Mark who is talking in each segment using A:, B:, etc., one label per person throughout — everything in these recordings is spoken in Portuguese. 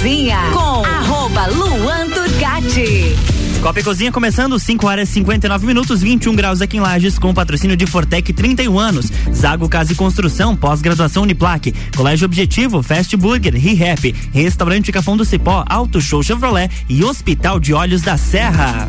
A: Cozinha com arroba Luan Turcati.
B: Copa e Cozinha começando 5 horas e 59 minutos, 21 graus aqui em Lages, com patrocínio de Fortec 31 anos. Zago Casa e Construção, pós-graduação Uniplaque, Colégio Objetivo, Fast Burger, ReHap, Restaurante Capão do Cipó, Auto Show Chevrolet e Hospital de Olhos da Serra.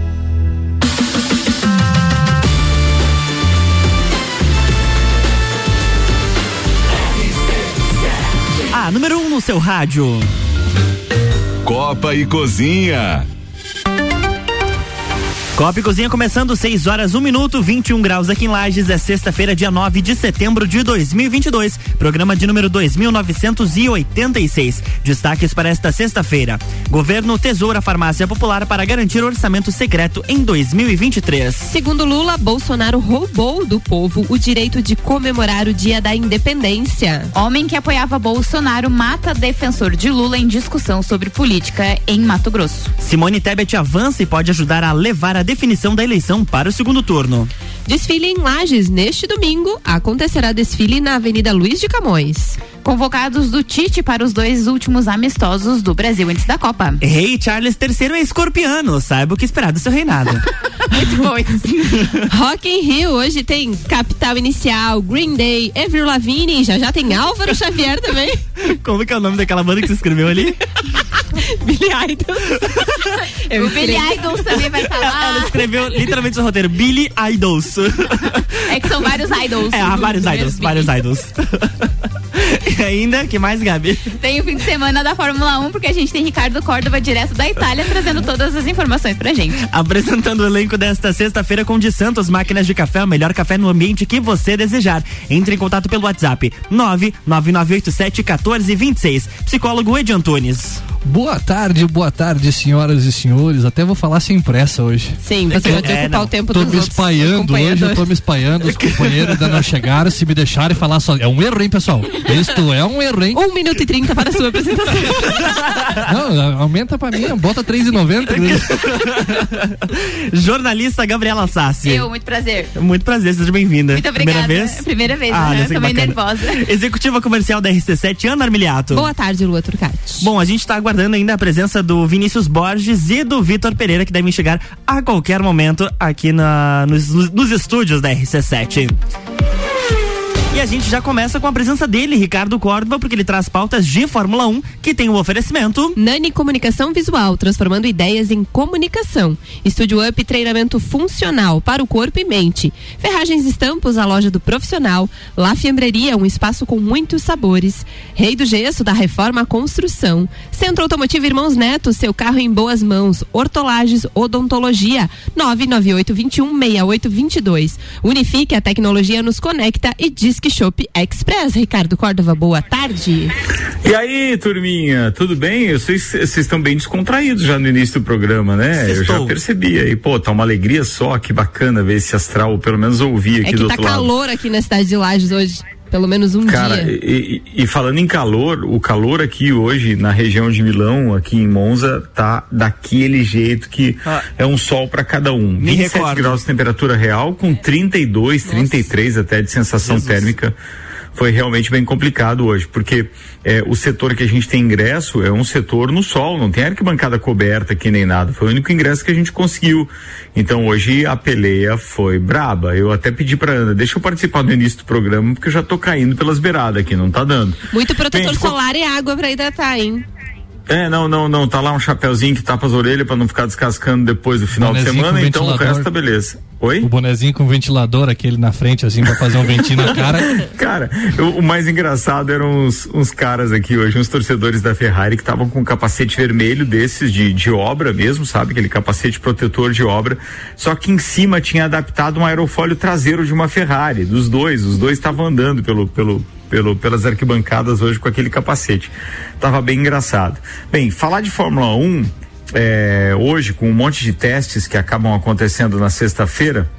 B: Número 1 um no seu rádio.
C: Copa e Cozinha.
B: Copa e Cozinha começando 6 horas 1 um minuto, 21 graus aqui em Lages. É sexta-feira, dia 9 de setembro de 2022. Programa de número 2986. Destaques para esta sexta-feira: Governo tesoura farmácia popular para garantir orçamento secreto em 2023.
D: Segundo Lula, Bolsonaro roubou do povo o direito de comemorar o Dia da Independência.
E: Homem que apoiava Bolsonaro mata defensor de Lula em discussão sobre política em Mato Grosso.
B: Simone Tebet avança e pode ajudar a levar a definição da eleição para o segundo turno.
D: Desfile em Lages neste domingo. Acontecerá desfile na Avenida Luiz de Camões.
E: Convocados do Tite para os dois últimos amistosos do Brasil antes da Copa.
B: Rei Charles III é escorpiano, saiba o que esperar do seu reinado.
E: Muito bom isso.
D: Rock in Rio hoje tem Capital Inicial, Green Day, Avril Lavigne, já já tem Álvaro Xavier também.
B: Como que é o nome daquela banda que você escreveu ali?
D: Billy Idols.
E: o Billy Idols também vai estar lá.
B: Ela escreveu literalmente o roteiro Billy Idols.
E: É que são vários idols.
B: É, vários idols, vários idols. Ainda, que mais, Gabi?
E: Tem o fim de semana da Fórmula 1, porque a gente tem Ricardo Córdova direto da Itália trazendo todas as informações pra gente.
B: Apresentando o elenco desta sexta-feira com de Santos Máquinas de Café, o melhor café no ambiente que você desejar. Entre em contato pelo WhatsApp 99987 1426. Psicólogo Edi Antunes.
F: Boa tarde, boa tarde, senhoras e senhores. Até vou falar sem pressa hoje.
D: Sim, você vai ter que ocupar
B: não.
D: o tempo
F: Tô
D: dos
F: me espaiando hoje, eu tô me espaiando. Os companheiros ainda não chegaram. Se me deixarem falar só. É um erro, hein, pessoal? Isto é um erro, hein?
D: Um minuto e trinta para a sua apresentação.
F: Não, aumenta pra mim, bota 3,90.
B: Jornalista Gabriela Sassi.
E: Eu, muito prazer.
B: Muito prazer, seja bem-vinda.
E: Muito obrigada.
B: Primeira vez?
E: Primeira vez,
B: Ah,
E: né?
B: bacana.
E: nervosa.
B: Executiva comercial da RC7, Ana Armiliato.
D: Boa tarde, Lua Turcati.
B: Bom, a gente está aguardando ainda a presença do Vinícius Borges e do Vitor Pereira, que devem chegar a qualquer momento aqui na, nos, nos estúdios da RC7. E a gente já começa com a presença dele, Ricardo Córdoba, porque ele traz pautas de Fórmula 1, que tem o oferecimento.
D: Nani Comunicação Visual, transformando ideias em comunicação. Estúdio Up, treinamento funcional para o corpo e mente. Ferragens Estampos, a loja do profissional. La Fiambreria, um espaço com muitos sabores. Rei do Gesso, da Reforma à Construção. Centro Automotivo Irmãos Neto, seu carro em boas mãos. Hortolagens Odontologia, 998 21 6822. Unifique, a tecnologia nos conecta e Disque Shop Express. Ricardo Córdova, boa tarde.
G: E aí, turminha, tudo bem? Eu sei que vocês estão bem descontraídos já no início do programa, né? Eu já percebi aí, pô, tá uma alegria só, que bacana ver esse astral, pelo menos ouvir aqui
D: É que
G: do
D: tá
G: outro lado.
D: calor aqui na cidade de Lages hoje. Pelo menos um
G: Cara,
D: dia.
G: e, e- e falando em calor, o calor aqui hoje na região de Milão, aqui em Monza, tá daquele jeito que
B: Ah.
G: é um sol pra cada um.
B: Me
G: 27
B: recordo.
G: graus de temperatura real, com 32, 33 até de sensação
B: Jesus.
G: térmica. Foi realmente bem complicado hoje, porque é, o setor que a gente tem ingresso é um setor no sol, não tem arquibancada coberta aqui nem nada. Foi o único ingresso que a gente conseguiu. Então hoje a peleia foi braba. Eu até pedi pra Ana, deixa eu participar do início do programa, porque eu já tô caindo pelas beiradas aqui, não tá dando.
D: Muito protetor
G: Bem,
D: solar e água pra hidratar, hein?
G: É, não, não, não. Tá lá um chapeuzinho que tapa as orelhas pra não ficar descascando depois do final de semana, então o resto tá beleza. Oi?
F: O bonezinho com ventilador, aquele na frente, assim, pra fazer um ventinho na cara.
G: Cara, eu- o mais engraçado eram uns, uns caras aqui hoje, uns torcedores da Ferrari que estavam com um capacete vermelho desses de, de obra mesmo, sabe? Aquele capacete protetor de obra. Só que em cima tinha adaptado um aerofólio traseiro de uma Ferrari, dos dois. Os dois estavam andando pelo, pelo, pelo, pelas arquibancadas hoje com aquele capacete. Tava bem engraçado. Bem, falar de Fórmula 1, é, hoje, com um monte de testes que acabam acontecendo na sexta-feira,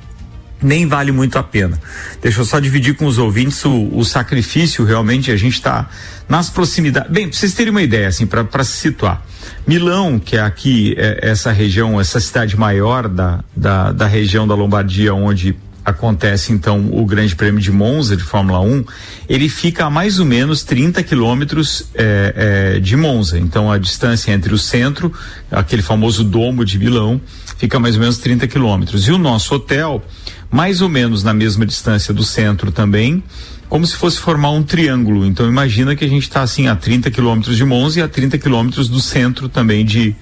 G: nem vale muito a pena. Deixa eu só dividir com os ouvintes o, o sacrifício, realmente, a gente está nas proximidades. Bem, pra vocês terem uma ideia, assim, para se situar. Milão, que é aqui, é, essa região, essa cidade maior da, da, da região da Lombardia, onde acontece então o Grande Prêmio de Monza de Fórmula 1, ele fica a mais ou menos 30 quilômetros é, é, de Monza. Então a distância entre o centro, aquele famoso domo de Milão, fica mais ou menos 30 quilômetros. E o nosso hotel, mais ou menos na mesma distância do centro também, como se fosse formar um triângulo. Então imagina que a gente está assim a 30 quilômetros de Monza e a 30 quilômetros do centro também de,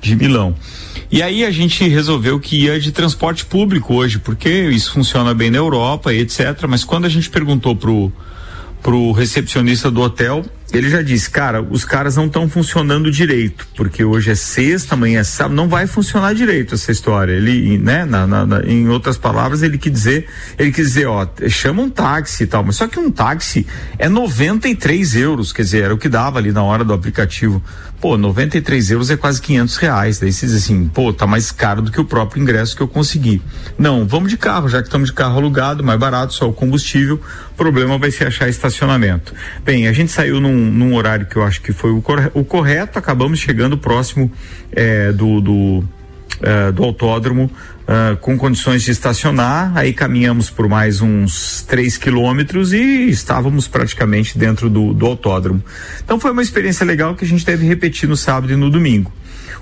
G: de Milão. E aí a gente resolveu que ia de transporte público hoje, porque isso funciona bem na Europa e etc. Mas quando a gente perguntou pro pro recepcionista do hotel, ele já disse, cara, os caras não estão funcionando direito, porque hoje é sexta, amanhã é sábado, não vai funcionar direito essa história. Ele, né, na, na, na, em outras palavras, ele quis dizer, ele quis dizer, ó, chama um táxi e tal, mas só que um táxi é 93 euros, quer dizer, era o que dava ali na hora do aplicativo. Pô, 93 euros é quase 500 reais. Daí você diz assim, pô, tá mais caro do que o próprio ingresso que eu consegui. Não, vamos de carro, já que estamos de carro alugado, mais barato, só o combustível. O problema vai ser achar estacionamento. Bem, a gente saiu num, num horário que eu acho que foi o, o correto, acabamos chegando próximo eh, do, do, eh, do autódromo ah, com condições de estacionar. Aí caminhamos por mais uns 3 quilômetros e estávamos praticamente dentro do, do autódromo. Então foi uma experiência legal que a gente deve repetir no sábado e no domingo.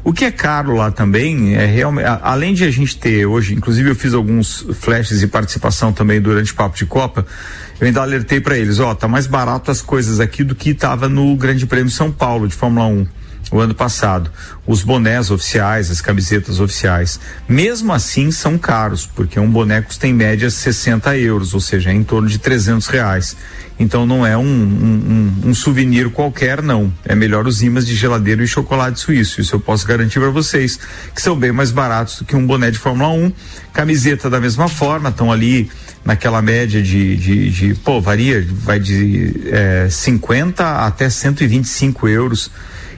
G: O que é caro lá também é realmente, além de a gente ter hoje, inclusive eu fiz alguns flashes de participação também durante o Papo de Copa, eu ainda alertei para eles, ó, tá mais barato as coisas aqui do que estava no Grande Prêmio São Paulo de Fórmula 1 o ano passado. Os bonés oficiais, as camisetas oficiais. Mesmo assim, são caros, porque um boné custa em média 60 euros, ou seja, é em torno de 300 reais. Então não é um, um, um- um souvenir qualquer, não. É melhor os imãs de geladeiro e chocolate suíço. Isso eu posso garantir para vocês, que são bem mais baratos do que um boné de Fórmula 1. Camiseta da mesma forma, estão ali naquela média de, de, de pô, varia, vai de eh, 50 até 125 euros.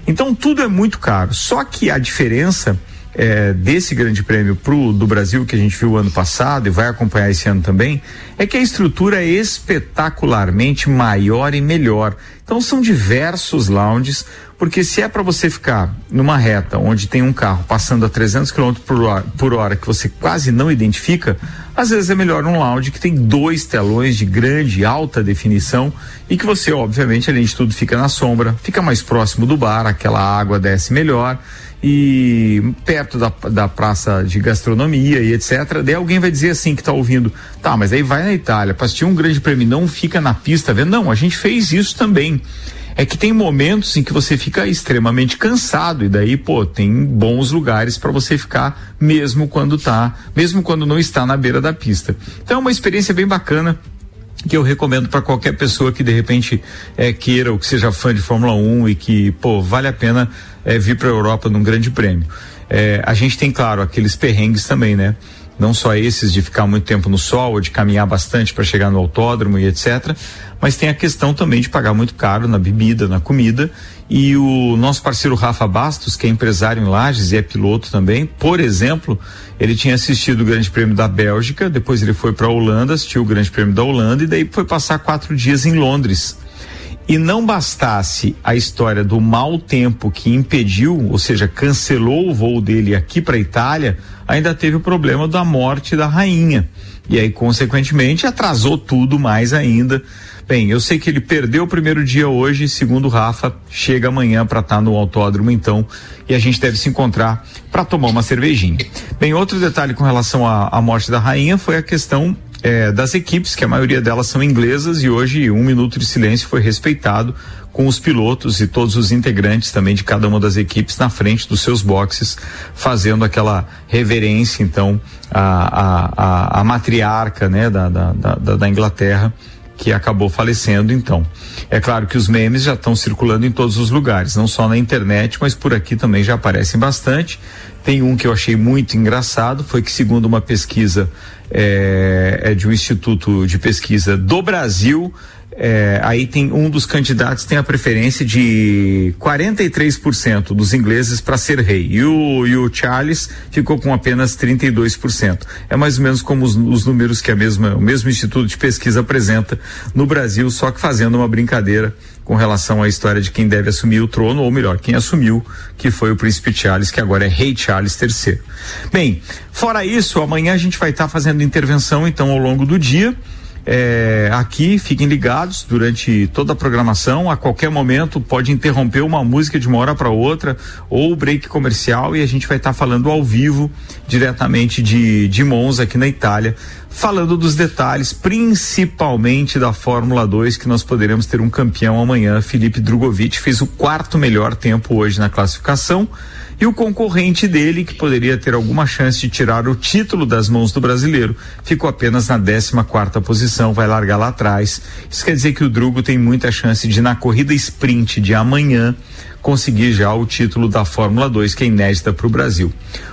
G: Então tudo é muito caro. Só que a diferença eh, desse grande prêmio pro do Brasil que a gente viu ano passado e vai acompanhar esse ano também, é que a estrutura é espetacularmente maior e melhor. Então são diversos lounges, porque se é para você ficar numa reta onde tem um carro passando a 300 km por hora, por hora que você quase não identifica, às vezes é melhor um lounge que tem dois telões de grande alta definição e que você, obviamente, além de tudo, fica na sombra, fica mais próximo do bar, aquela água desce melhor e perto da, da praça de gastronomia e etc. Daí alguém vai dizer assim que tá ouvindo, tá, mas aí vai na Itália, para assistir um grande prêmio, não fica na pista vendo. Não, a gente fez isso também. É que tem momentos em que você fica extremamente cansado e daí, pô, tem bons lugares para você ficar mesmo quando tá, mesmo quando não está na beira da pista. Então é uma experiência bem bacana que eu recomendo para qualquer pessoa que de repente é, queira ou que seja fã de Fórmula 1 e que, pô, vale a pena é, vir para a Europa num grande prêmio. É, a gente tem, claro, aqueles perrengues também, né? Não só esses de ficar muito tempo no sol ou de caminhar bastante para chegar no autódromo e etc. Mas tem a questão também de pagar muito caro na bebida, na comida. E o nosso parceiro Rafa Bastos, que é empresário em Lages e é piloto também, por exemplo, ele tinha assistido o Grande Prêmio da Bélgica, depois ele foi para a Holanda, assistiu o Grande Prêmio da Holanda e daí foi passar quatro dias em Londres. E não bastasse a história do mau tempo que impediu, ou seja, cancelou o voo dele aqui para a Itália, ainda teve o problema da morte da rainha. E aí, consequentemente, atrasou tudo mais ainda. Bem, eu sei que ele perdeu o primeiro dia hoje, segundo o Rafa, chega amanhã para estar no autódromo, então, e a gente deve se encontrar para tomar uma cervejinha. Bem, outro detalhe com relação à morte da rainha foi a questão eh, das equipes, que a maioria delas são inglesas, e hoje um minuto de silêncio foi respeitado com os pilotos e todos os integrantes também de cada uma das equipes na frente dos seus boxes, fazendo aquela reverência, então, à, à, à, à matriarca né, da, da, da, da Inglaterra que acabou falecendo então. É claro que os memes já estão circulando em todos os lugares, não só na internet, mas por aqui também já aparecem bastante. Tem um que eu achei muito engraçado, foi que segundo uma pesquisa é, é de um instituto de pesquisa do Brasil, é, aí tem um dos candidatos tem a preferência de 43% dos ingleses para ser rei e o, e o Charles ficou com apenas 32%. É mais ou menos como os, os números que a mesma, o mesmo instituto de pesquisa apresenta no Brasil, só que fazendo uma brincadeira com relação à história de quem deve assumir o trono, ou melhor, quem assumiu, que foi o príncipe Charles, que agora é rei Charles III. Bem, fora isso, amanhã a gente vai estar tá fazendo intervenção então ao longo do dia é, aqui, fiquem ligados durante toda a programação. A qualquer momento pode interromper uma música de uma hora para outra ou break comercial e a gente vai estar tá falando ao vivo diretamente de, de Monza aqui na Itália, falando dos detalhes, principalmente da Fórmula 2, que nós poderemos ter um campeão amanhã. Felipe Drogovic fez o quarto melhor tempo hoje na classificação. E o concorrente dele, que poderia ter alguma chance de tirar o título das mãos do brasileiro, ficou apenas na 14 quarta posição, vai largar lá atrás. Isso quer dizer que o Drugo tem muita chance de, na corrida sprint de amanhã, conseguir já o título da Fórmula 2, que é inédita para o Brasil.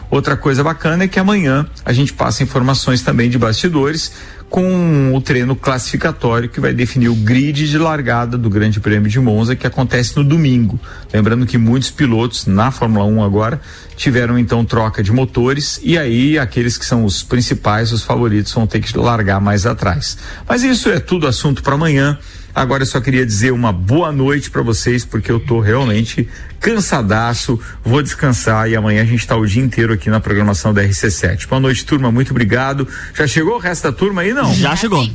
G: Outra coisa bacana é que amanhã a gente passa informações também de bastidores com o treino classificatório que vai definir o grid de largada do Grande Prêmio de Monza que acontece no domingo. Lembrando que muitos pilotos na Fórmula 1 agora tiveram então troca de motores e aí aqueles que são os principais, os favoritos vão ter que largar mais atrás. Mas isso é tudo assunto para amanhã. Agora eu só queria dizer uma boa noite para vocês, porque eu tô realmente cansadaço, vou descansar e amanhã a gente está o dia inteiro aqui na programação da RC7. Boa noite, turma, muito obrigado. Já chegou o resto da turma aí, não?
B: Já chegou.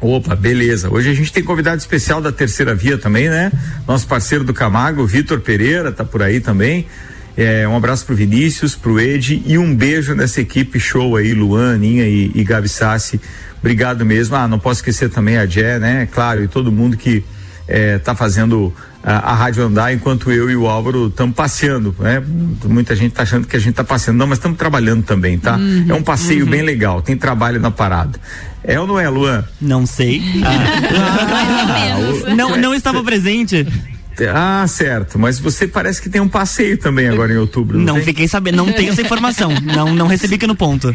G: Opa, beleza. Hoje a gente tem convidado especial da terceira via também, né? Nosso parceiro do Camargo, Vitor Pereira, tá por aí também. É, um abraço pro Vinícius, pro Ed e um beijo nessa equipe show aí, Luan, Ninha e, e Gabi Sassi. Obrigado mesmo. Ah, não posso esquecer também a Jé, né? Claro, e todo mundo que está é, fazendo a, a, rádio andar enquanto eu e o Álvaro estamos passeando, né? Muita gente está achando que a gente está passeando, não, mas estamos trabalhando também, tá? Uhum, é um passeio uhum. bem legal, tem trabalho na parada. É ou não é, Luan?
B: Não sei. Ah. não, não estava presente.
G: Ah, certo. Mas você parece que tem um passeio também agora em outubro.
B: Não,
G: não
B: fiquei sabendo, não tenho essa informação. não, não recebi aqui no ponto.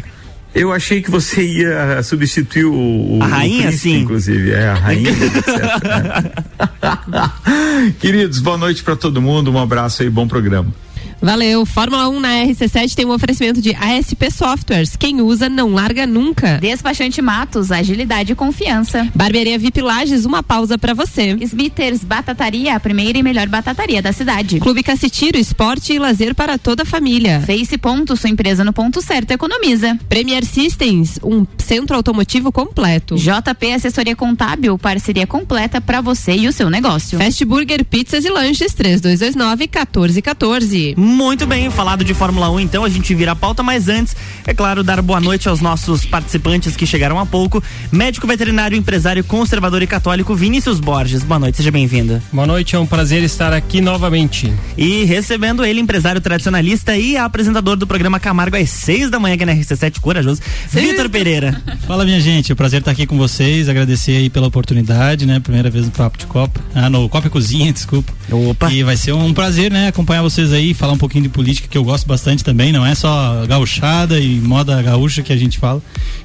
G: Eu achei que você ia substituir o.
B: o a rainha,
G: o
B: sim.
G: Inclusive, é, a rainha. Queridos, boa noite para todo mundo. Um abraço aí, bom programa.
D: Valeu. Fórmula 1 na RC7 tem um oferecimento de ASP Softwares. Quem usa não larga nunca.
E: Despachante Matos, agilidade e confiança.
D: Barbearia VIP Lages, uma pausa para você.
E: Smithers Batataria, a primeira e melhor batataria da cidade.
D: Clube Cassitiro, esporte e lazer para toda a família.
E: Face Ponto, sua empresa no ponto certo economiza.
D: Premier Systems, um centro automotivo completo.
E: JP Assessoria Contábil, parceria completa para você e o seu negócio.
D: Fast Burger, pizzas e lanches 3229 1414.
B: Muito bem, falado de Fórmula 1, então a gente vira a pauta, mas antes, é claro, dar boa noite aos nossos participantes que chegaram há pouco. Médico veterinário, empresário conservador e católico Vinícius Borges. Boa noite, seja bem-vindo.
C: Boa noite, é um prazer estar aqui novamente.
B: E recebendo ele, empresário tradicionalista e apresentador do programa Camargo às seis da manhã aqui na RC7 Corajoso, Vitor Pereira.
H: Fala, minha gente, é um prazer estar aqui com vocês, agradecer aí pela oportunidade, né? Primeira vez no Papo de Copa, ah, no Copa e Cozinha, desculpa.
B: Opa.
H: E vai ser um prazer, né? Acompanhar vocês aí, falar um pouquinho de política que eu gosto bastante também, não é só gauchada e moda gaúcha que a gente fala.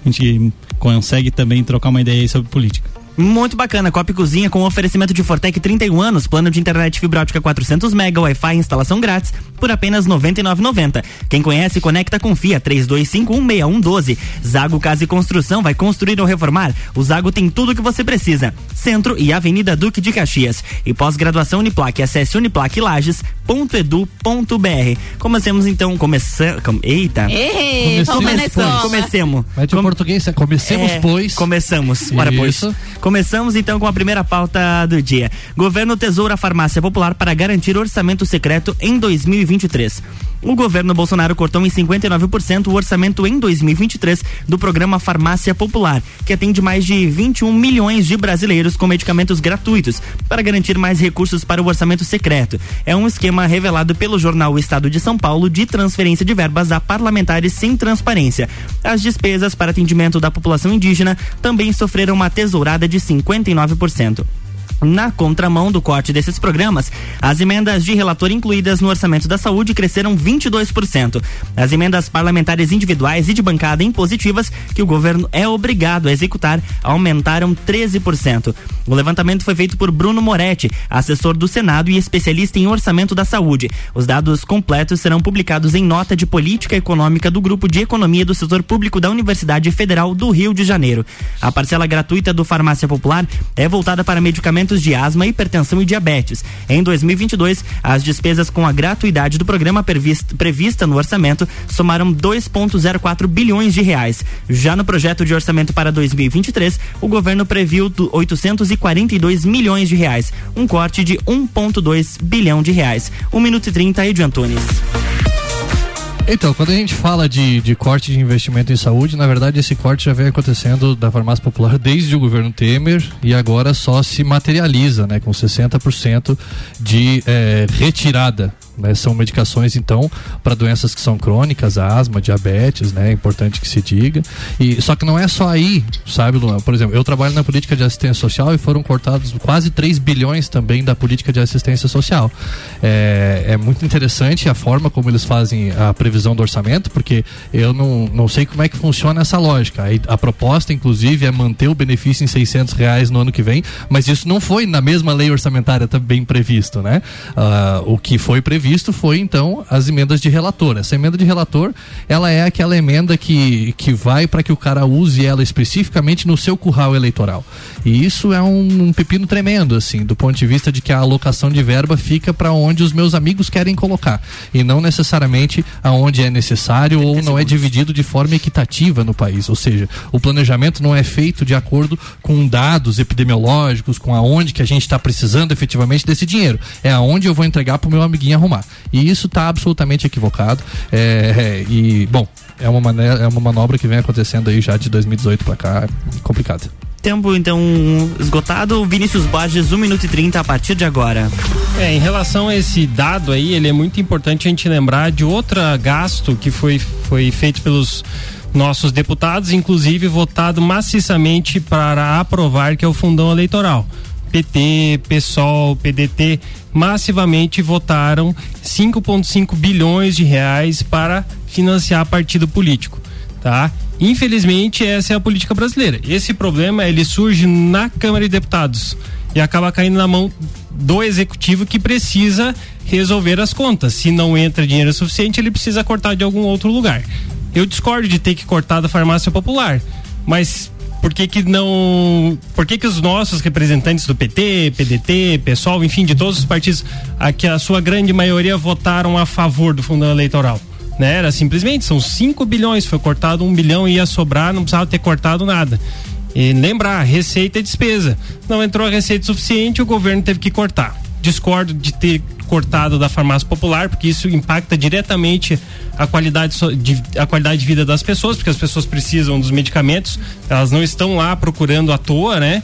H: A gente consegue também trocar uma ideia aí sobre política.
B: Muito bacana, Copa e Cozinha com oferecimento de Fortec 31 anos, plano de internet fibra ótica 400 mega, Wi-Fi instalação grátis por apenas 99,90. Quem conhece, conecta, confia 32516112. Zago Casa e Construção vai construir ou reformar. O Zago tem tudo o que você precisa. Centro e Avenida Duque de Caxias. E pós-graduação Uniplaque, acesse uniplaquelages.edu.br. Comecemos então, começamos, eita.
E: Ei,
B: comecemos. Comecemos.
H: Vai de Com... português, comecemos é, pois.
B: Começamos, ora pois. Começamos então com a primeira pauta do dia. Governo tesoura farmácia popular para garantir orçamento secreto em 2023. O governo Bolsonaro cortou em 59% o orçamento em 2023 do programa Farmácia Popular, que atende mais de 21 milhões de brasileiros com medicamentos gratuitos, para garantir mais recursos para o orçamento secreto. É um esquema revelado pelo jornal Estado de São Paulo de transferência de verbas a parlamentares sem transparência. As despesas para atendimento da população indígena também sofreram uma tesourada de 59%. Na contramão do corte desses programas, as emendas de relator incluídas no orçamento da saúde cresceram 22%. As emendas parlamentares individuais e de bancada impositivas que o governo é obrigado a executar aumentaram 13%. O levantamento foi feito por Bruno Moretti, assessor do Senado e especialista em orçamento da saúde. Os dados completos serão publicados em nota de política econômica do Grupo de Economia do Setor Público da Universidade Federal do Rio de Janeiro. A parcela gratuita do Farmácia Popular é voltada para medicamentos de asma, hipertensão e diabetes. Em 2022, as despesas com a gratuidade do programa prevista, prevista no orçamento somaram 2,04 bilhões de reais. Já no projeto de orçamento para 2023, o governo previu 842 milhões de reais, um corte de 1,2 bilhão de reais. 1 minuto e 30, Edio Antunes.
F: Então, quando a gente fala de, de corte de investimento em saúde, na verdade esse corte já vem acontecendo da farmácia popular desde o governo Temer e agora só se materializa, né, com 60% de eh, retirada né? São medicações, então, para doenças que são crônicas, asma, diabetes, né? É importante que se diga. E, só que não é só aí, sabe, Luan? Por exemplo, eu trabalho na política de assistência social e foram cortados quase 3 bilhões também da política de assistência social. É, é muito interessante a forma como eles fazem a previsão do orçamento, porque eu não, não sei como é que funciona essa lógica. A, a proposta, inclusive, é manter o benefício em 600 reais no ano que vem, mas isso não foi na mesma lei orçamentária também previsto, né? Uh, o que foi previsto previsto foi então as emendas de relator. Essa emenda de relator, ela é aquela emenda que, que vai para que o cara use ela especificamente no seu curral eleitoral. E isso é um, um pepino tremendo, assim, do ponto de vista de que a alocação de verba fica para onde os meus amigos querem colocar e não necessariamente aonde é necessário ou não é dividido de forma equitativa no país. Ou seja, o planejamento não é feito de acordo com dados epidemiológicos, com aonde que a gente está precisando efetivamente desse dinheiro. É aonde eu vou entregar para o meu amiguinho arrumar. E isso está absolutamente equivocado. É, é, e, bom, é uma, maneira, é uma manobra que vem acontecendo aí já de 2018 para cá. Complicado.
B: Tempo então esgotado. Vinícius Borges, 1 minuto e 30 a partir de agora.
C: É, em relação a esse dado aí, ele é muito importante a gente lembrar de outro gasto que foi, foi feito pelos nossos deputados, inclusive votado maciçamente para aprovar, que é o fundão eleitoral. PT, PSOL, PDT massivamente votaram 5,5 bilhões de reais para financiar partido político, tá? Infelizmente essa é a política brasileira. Esse problema ele surge na Câmara de Deputados e acaba caindo na mão do executivo que precisa resolver as contas. Se não entra dinheiro suficiente, ele precisa cortar de algum outro lugar. Eu discordo de ter que cortar da farmácia popular, mas por que que não, por que que os nossos representantes do PT, PDT, PSOL, enfim, de todos os partidos, aqui a sua grande maioria votaram a favor do fundão eleitoral? Né? Era simplesmente, são 5 bilhões, foi cortado um bilhão e ia sobrar, não precisava ter cortado nada. E lembrar, receita e despesa. Não entrou a receita suficiente, o governo teve que cortar. Discordo de ter cortado da farmácia popular, porque isso impacta diretamente a qualidade de, a qualidade de vida das pessoas, porque as pessoas precisam dos medicamentos, elas não estão lá procurando à toa, né?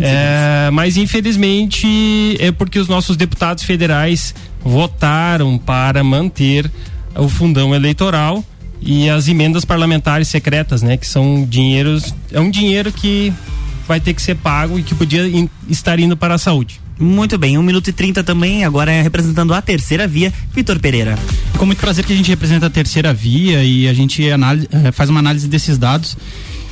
C: É, mas infelizmente é porque os nossos deputados federais votaram para manter o fundão eleitoral e as emendas parlamentares secretas, né? Que são dinheiros, é um dinheiro que vai ter que ser pago e que podia estar indo para a saúde.
B: Muito bem, 1 minuto e 30 também, agora é representando a terceira via, Vitor Pereira.
H: Com muito prazer que a gente representa a terceira via e a gente eh, faz uma análise desses dados.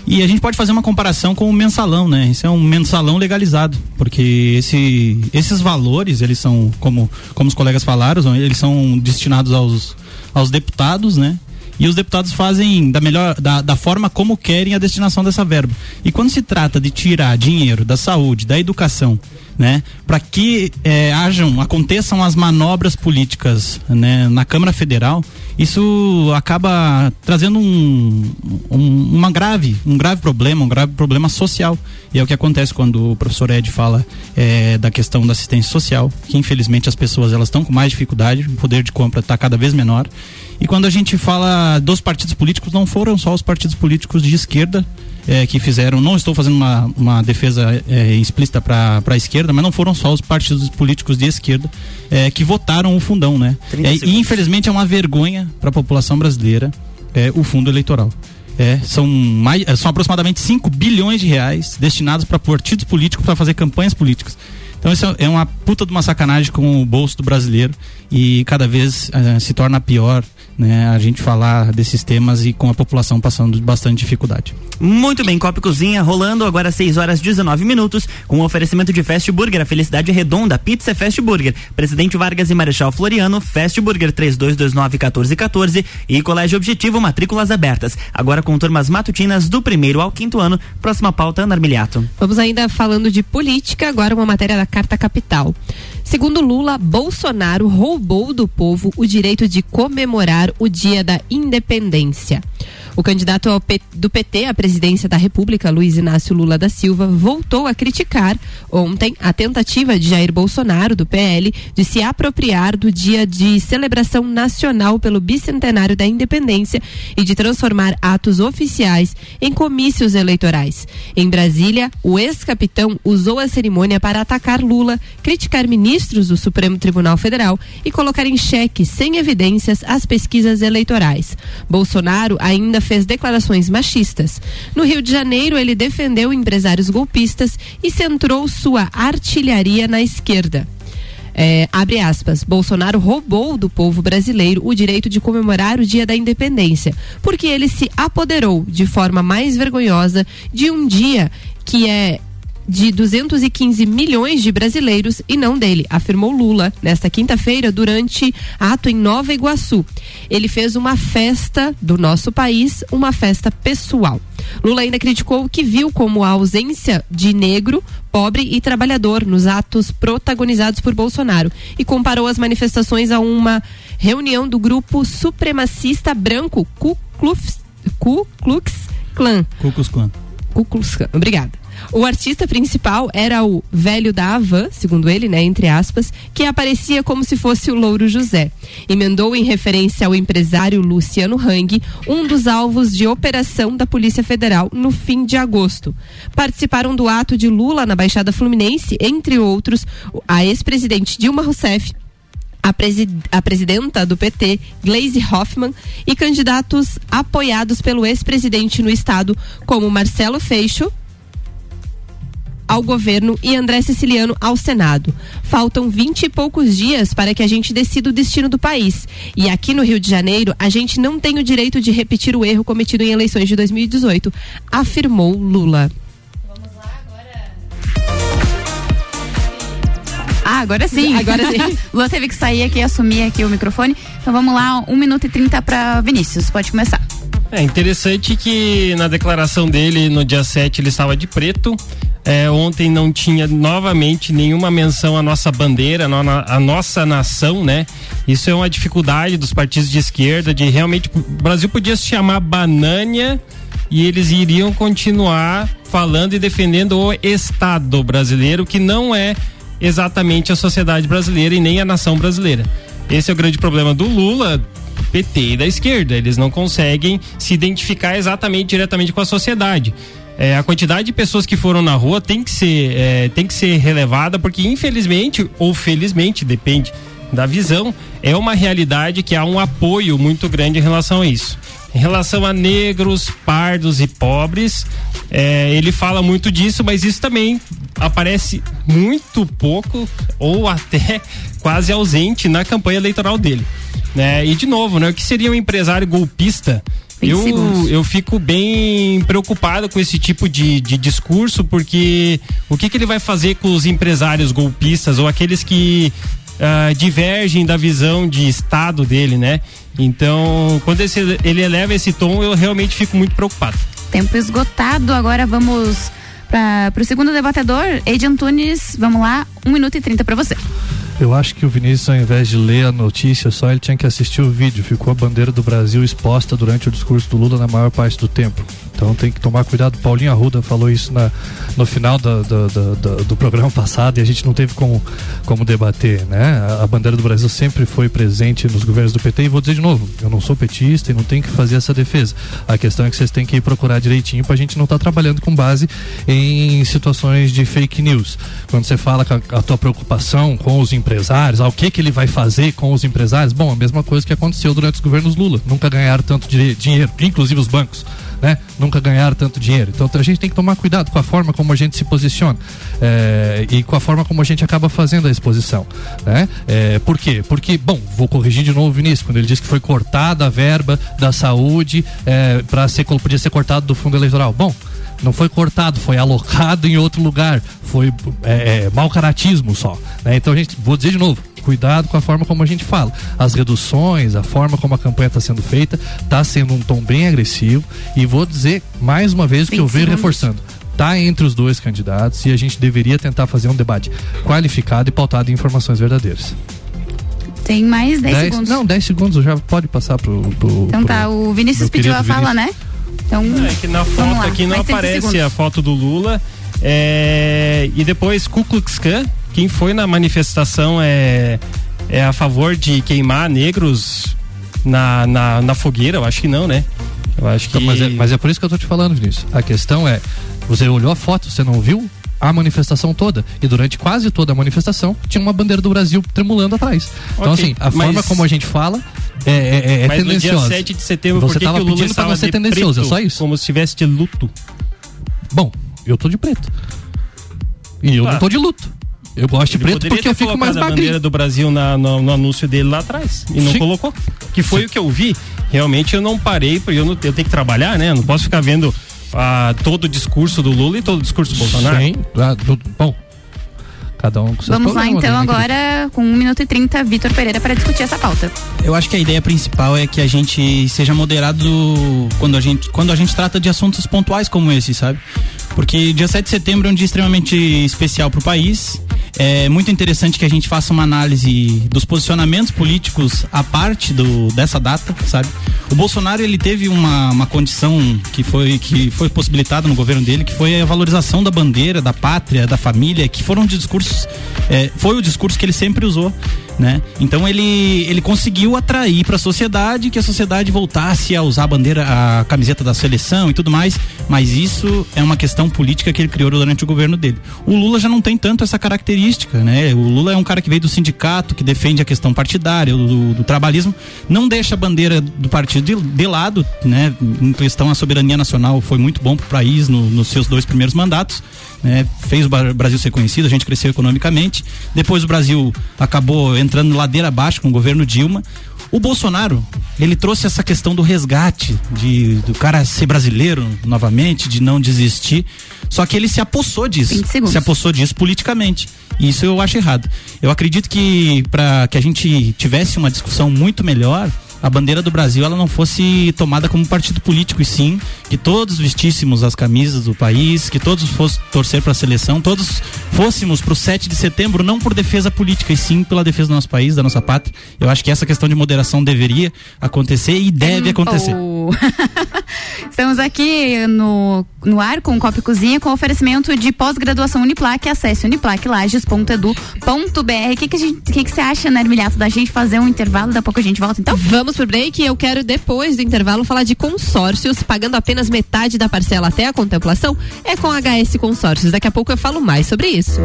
H: E a gente pode fazer uma comparação com o mensalão, né? Isso é um mensalão legalizado, porque esse, esses valores, eles são, como, como os colegas falaram, eles são destinados aos, aos deputados, né? E os deputados fazem da melhor da, da forma como querem a destinação dessa verba. E quando se trata de tirar dinheiro da saúde, da educação, né, para que eh, hajam, aconteçam as manobras políticas né, na Câmara Federal, isso acaba trazendo um, um, uma grave, um grave problema, um grave problema social. E é o que acontece quando o professor Ed fala eh, da questão da assistência social, que infelizmente as pessoas elas estão com mais dificuldade, o poder de compra está cada vez menor. E quando a gente fala dos partidos políticos, não foram só os partidos políticos de esquerda é, que fizeram, não estou fazendo uma, uma defesa é, explícita para a esquerda, mas não foram só os partidos políticos de esquerda é, que votaram o fundão, né? E infelizmente é uma vergonha para a população brasileira é, o fundo eleitoral. É, são, mais, são aproximadamente 5 bilhões de reais destinados para partidos políticos para fazer campanhas políticas. Então isso é uma puta de uma sacanagem com o bolso do brasileiro e cada vez uh, se torna pior né, a gente falar desses temas e com a população passando bastante dificuldade.
B: Muito bem, Copa e Cozinha rolando agora 6 horas 19 minutos com o oferecimento de Fast Burger, a felicidade redonda, pizza é Fast Burger, Presidente Vargas e Marechal Floriano, Fast Burger 3229-1414 e Colégio Objetivo, matrículas abertas. Agora com turmas matutinas do primeiro ao quinto ano. Próxima pauta, Ana Armiliato.
D: Vamos ainda falando de política, agora uma matéria da Carta Capital. Segundo Lula, Bolsonaro roubou do povo o direito de comemorar o Dia da Independência. O candidato do PT à presidência da República, Luiz Inácio Lula da Silva, voltou a criticar ontem a tentativa de Jair Bolsonaro, do PL, de se apropriar do dia de celebração nacional pelo bicentenário da independência e de transformar atos oficiais em comícios eleitorais. Em Brasília, o ex-capitão usou a cerimônia para atacar Lula, criticar ministros do Supremo Tribunal Federal e colocar em xeque, sem evidências, as pesquisas eleitorais. Bolsonaro ainda fez declarações machistas. No Rio de Janeiro, ele defendeu empresários golpistas e centrou sua artilharia na esquerda. É, abre aspas, Bolsonaro roubou do povo brasileiro o direito de comemorar o dia da independência, porque ele se apoderou de forma mais vergonhosa de um dia que é de 215 milhões de brasileiros e não dele, afirmou Lula nesta quinta-feira durante ato em Nova Iguaçu. Ele fez uma festa do nosso país, uma festa pessoal. Lula ainda criticou o que viu como a ausência de negro, pobre e trabalhador nos atos protagonizados por Bolsonaro e comparou as manifestações a uma reunião do grupo supremacista branco Ku Klux, Ku Klux Klan.
H: Ku Klux Klan.
D: Ku Klux Klan. Obrigada. O artista principal era o velho da Havan, segundo ele, né, entre aspas, que aparecia como se fosse o Louro José. Emendou em referência ao empresário Luciano Hang, um dos alvos de operação da Polícia Federal no fim de agosto. Participaram do ato de Lula na Baixada Fluminense, entre outros, a ex-presidente Dilma Rousseff, a, presi a, presidenta do PT, Gleisi Hoffmann, e candidatos apoiados pelo ex-presidente no estado, como Marcelo Freixo, ao governo e André Siciliano ao Senado. Faltam vinte e poucos dias para que a gente decida o destino do país. E aqui no Rio de Janeiro, a gente não tem o direito de repetir o erro cometido em eleições de 2018, afirmou Lula.
E: Ah, agora sim.
D: Agora sim.
E: Lula teve que sair aqui e assumir aqui o microfone. Então vamos lá, um minuto e trinta para Vinícius. Pode começar.
C: É interessante que na declaração dele no dia 7 ele estava de preto. É, ontem não tinha novamente nenhuma menção à nossa bandeira, à nossa nação, né? Isso é uma dificuldade dos partidos de esquerda, de realmente. O Brasil podia se chamar Banânia e eles iriam continuar falando e defendendo o Estado brasileiro, que não é exatamente a sociedade brasileira e nem a nação brasileira. Esse é o grande problema do Lula, PT e da esquerda. Eles não conseguem se identificar exatamente diretamente com a sociedade. É, a quantidade de pessoas que foram na rua tem que ser é, tem que ser relevada porque infelizmente ou felizmente depende da visão é uma realidade que há um apoio muito grande em relação a isso em relação a negros pardos e pobres é, ele fala muito disso mas isso também aparece muito pouco ou até quase ausente na campanha eleitoral dele né? E de novo, né? O que seria um empresário golpista? Eu, eu fico bem preocupado com esse tipo de, de discurso, porque o que, que ele vai fazer com os empresários golpistas ou aqueles que ah, divergem da visão de Estado dele, né? Então, quando esse- ele eleva esse tom, eu realmente fico muito preocupado.
E: Tempo esgotado, agora vamos para o segundo debatedor, Edi Antunes, vamos lá, 1 minuto e 30 para você.
F: Eu acho que o Vinícius, ao invés de ler a notícia só, ele tinha que assistir o vídeo. Ficou a bandeira do Brasil exposta durante o discurso do Lula na maior parte do tempo. Então tem que tomar cuidado. Paulinho Arruda falou isso na, no final do programa passado e a gente não teve como, como debater, né? A, a bandeira do Brasil sempre foi presente nos governos do PT e vou dizer de novo, eu não sou petista e não tenho que fazer essa defesa. A questão é que vocês têm que procurar direitinho pra gente não estar trabalhando com base em situações de fake news. Quando você fala a, a tua preocupação com os empresários, ah, o que que ele vai fazer com os empresários? Bom, a mesma coisa que aconteceu durante os governos Lula. Nunca ganharam tanto dinheiro, inclusive os bancos. Né? Nunca ganharam tanto dinheiro. Então a gente tem que tomar cuidado com a forma como a gente se posiciona eh, e com a forma como a gente acaba fazendo a exposição. Né? Eh, por quê? Porque, bom, vou corrigir de novo o Vinícius, quando ele disse que foi cortada a verba da saúde para ser podia ser cortado do fundo eleitoral. Bom, não foi cortado, foi alocado em outro lugar, foi é, é, mau caratismo só. né? Então, gente, vou dizer de novo, cuidado com a forma como a gente fala. As reduções, a forma como a campanha está sendo feita, está sendo um tom bem agressivo. E vou dizer mais uma vez o que eu venho reforçando. Está entre os dois candidatos e a gente deveria tentar fazer um debate qualificado e pautado em informações verdadeiras.
E: Tem mais 10
F: Dez-
E: segundos.
F: Não, 10 segundos já pode passar pro. pro
E: Então
F: pro
E: tá, o Vinícius pediu a fala,
F: Vinícius.
E: né? Então,
C: É que na foto
E: lá,
C: aqui não
E: mais 30
C: aparece
E: segundos.
C: a foto do Lula. É, e depois Ku Klux Klan, quem foi na manifestação é, é a favor de queimar negros na, na, na fogueira? Eu acho que não, né? Eu acho que.
F: Então, mas, é, mas é por isso que eu tô te falando, Vinícius. A questão é, você olhou a foto, você não viu a manifestação toda. E durante quase toda a manifestação tinha uma bandeira do Brasil tremulando atrás. Então,
C: Ok,
F: assim, a
C: mas-
F: forma como a gente fala é, é, é
C: Mas no dia
F: tendenciosa.
C: 7 de setembro,
F: Você
C: por que,
F: tava
C: que o Lula
F: pedindo pra
C: estava
F: não ser
C: de
F: tendencioso, é
C: preto,
F: só isso?
C: Como se estivesse de luto.
F: Bom, eu tô de preto. E eu
C: Ah.
F: não tô de luto. Eu gosto de preto
C: poderia
F: porque eu
C: ter
F: fico mais
C: colocado a
F: magrinho.
C: bandeira do Brasil na- no, no anúncio dele lá atrás e não
F: Sim.
C: colocou. Que foi o que eu vi. Realmente eu não parei, porque eu, não, eu tenho que trabalhar, né? Eu não posso ficar vendo ah, todo o discurso do Lula e todo o discurso do Bolsonaro.
F: Sim, ah, do- bom. Cada um com seus
E: Vamos lá então
F: né, querido?
E: agora com 1 minuto e 30, Vitor Pereira para discutir essa pauta.
H: Eu acho que a ideia principal é que a gente seja moderado quando a gente, quando a gente trata de assuntos pontuais como esse, sabe? Porque dia 7 de setembro é um dia extremamente especial para o país. É muito interessante que a gente faça uma análise dos posicionamentos políticos à parte do, dessa data, sabe? O Bolsonaro ele teve uma, uma condição que foi, que foi possibilitada no governo dele, que foi a valorização da bandeira, da pátria, da família, que foram discursos, é, foi o discurso que ele sempre usou, né? Então ele, ele conseguiu atrair para a sociedade que a sociedade voltasse a usar a bandeira, a camiseta da seleção e tudo mais, mas isso é uma questão política que ele criou durante o governo dele. O Lula já não tem tanto essa característica, né? O Lula é um cara que veio do sindicato, que defende a questão partidária, do, do trabalhismo, não deixa a bandeira do partido de, de lado, né? Em questão a soberania nacional foi muito bom para o país no- nos seus dois primeiros mandatos, né? Fez o Brasil ser conhecido, a gente cresceu economicamente. Depois o Brasil acabou entrando ladeira abaixo com o governo Dilma. O Bolsonaro, ele trouxe essa questão do resgate, de do cara ser brasileiro novamente, de não desistir. Só que ele se apossou disso.
E: 20 segundos.
H: Se apossou disso politicamente. E isso eu acho errado. Eu acredito que para que a gente tivesse uma discussão muito melhor, a bandeira do Brasil ela não fosse tomada como partido político e sim que todos vestíssemos as camisas do país, que todos fossem torcer para a seleção, todos fôssemos para o 7 de setembro não por defesa política e sim pela defesa do nosso país, da nossa pátria. Eu acho que essa questão de moderação deveria acontecer e deve acontecer.
E: Estamos aqui no, no ar com o Copa e Cozinha com oferecimento de pós-graduação Uniplac. Acesse uniplaclages.edu.br. O que, que, a gente- que, que você acha, né, Milhato, da gente fazer um intervalo? Daqui a pouco a gente volta, então?
D: Vamos pro break e eu quero, depois do intervalo, falar de consórcios, pagando apenas metade da parcela até a contemplação. É com HS Consórcios. Daqui a pouco eu falo mais sobre isso.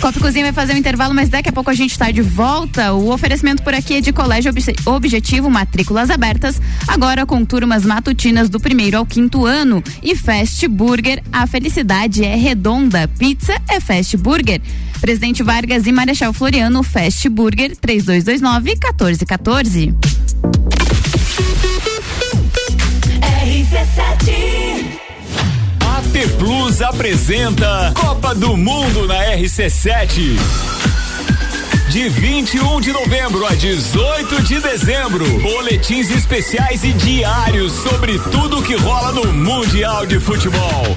E: Copa e Cozinha vai fazer um intervalo, mas daqui a pouco a gente está de volta. O oferecimento por aqui é de Colégio Obje- Objetivo, matrículas abertas, agora com turmas matutinas do primeiro ao quinto ano. E Fast Burger, a felicidade é redonda. Pizza é Fast Burger. Presidente Vargas e Marechal Floriano, Fast Burger, 3229-1414.
I: AT Plus
G: apresenta Copa do Mundo na RC7. De 21 de novembro a 18 de dezembro, boletins especiais e diários sobre tudo que rola no Mundial de Futebol.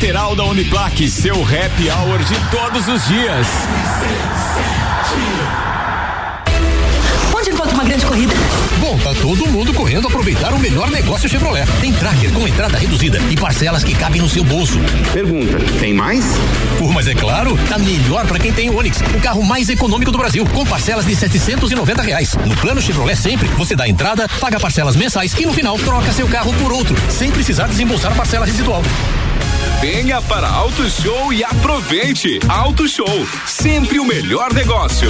G: lateral da Uniplaque. Seu happy hour de todos os dias.
J: Onde encontra uma grande corrida?
K: Bom, tá todo mundo correndo aproveitar o melhor negócio Chevrolet. Tem tracker com entrada reduzida e parcelas que cabem no seu bolso.
L: Pergunta, tem mais?
K: Pô, mas é claro, tá melhor para quem tem o Onix, o carro mais econômico do Brasil, com parcelas de 790 reais. No plano Chevrolet sempre, você dá entrada, paga parcelas mensais e no final troca seu carro por outro, sem precisar desembolsar a parcela residual.
M: Venha para Auto Show e aproveite. Auto Show, sempre o melhor negócio.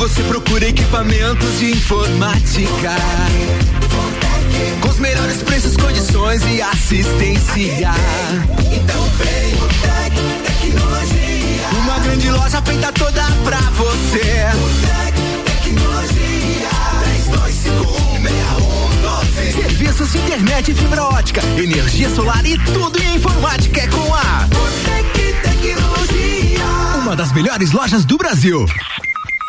N: Você procura equipamentos de informática, com os melhores preços, condições e assistência, então vem o Tec Tecnologia. Uma grande loja feita toda pra você. O Tec Tecnologia. 32516112. Serviços de internet e fibra ótica, energia solar e tudo em informática é com a Botec Tecnologia. Uma das melhores lojas do Brasil.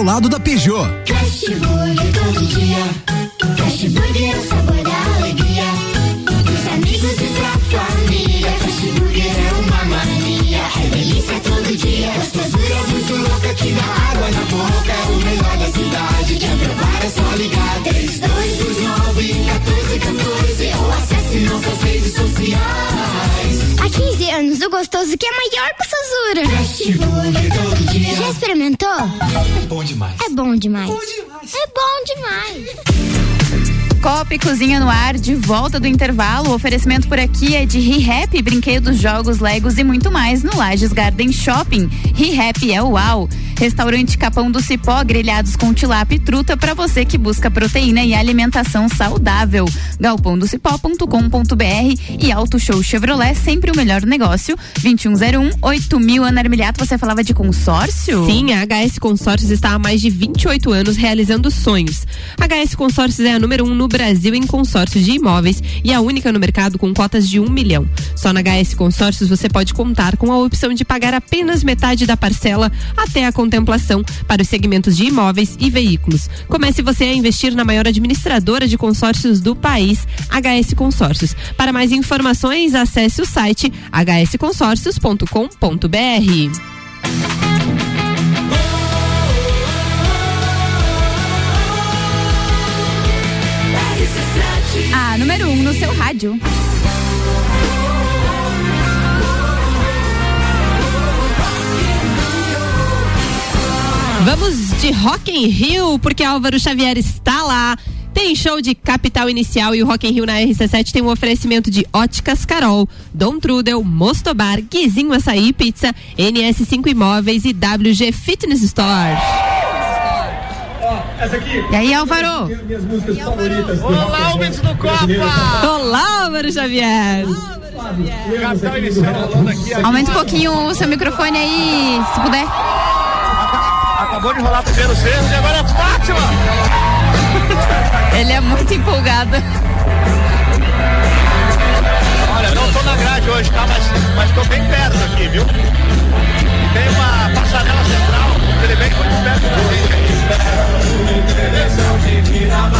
O: Ao
N: lado da Peugeot.
P: É
Q: bom demais.
P: É bom demais. É bom demais.
E: Copa e Cozinha no Ar, de volta do intervalo. O oferecimento por aqui é de ReHap, brinquedos, jogos, legos e muito mais no Lages Garden Shopping. ReHap é uau! Restaurante Capão do Cipó, grelhados com tilápia e truta para você que busca proteína e alimentação saudável. galpãodocipó.com.br e Auto Show Chevrolet, sempre o melhor negócio. 2101 8000 Ana Armiliato, você falava de consórcio?
D: Sim, a HS Consórcios está há mais de 28 anos realizando sonhos. A HS Consórcios é a número um no Brasil em consórcios de imóveis e a única no mercado com cotas de um milhão. Só na HS Consórcios você pode contar com a opção de pagar apenas metade da parcela até a contemplação para os segmentos de imóveis e veículos. Comece você a investir na maior administradora de consórcios do país, HS Consórcios. Para mais informações, acesse o site hsconsórcios.com.br.
E: A número 1 um no seu rádio.
D: Vamos de Rock in Rio, porque Álvaro Xavier está lá. Tem show de Capital Inicial e o Rock in Rio na RC7 tem um oferecimento de Óticas Carol, Dom Trudel, Mostobar, Guizinho Açaí Pizza, NS5 Imóveis e WG Fitness Store.
R: Essa aqui.
E: E aí, Álvaro?
R: Minhas músicas favoritas.
S: Olá, ouvintes do Copa!
D: Olá, Álvaro Xavier!
S: Capital inicial rolando aqui.
E: Aumenta um pouquinho o seu microfone aí, se puder.
S: Acabou de rolar primeiro cerro e agora é Fátima!
E: Ele é muito empolgado.
S: Olha, não tô na grade hoje, tá? Mas, mas tô bem perto aqui, viu? Tem uma passarela central, ele vem muito perto da gente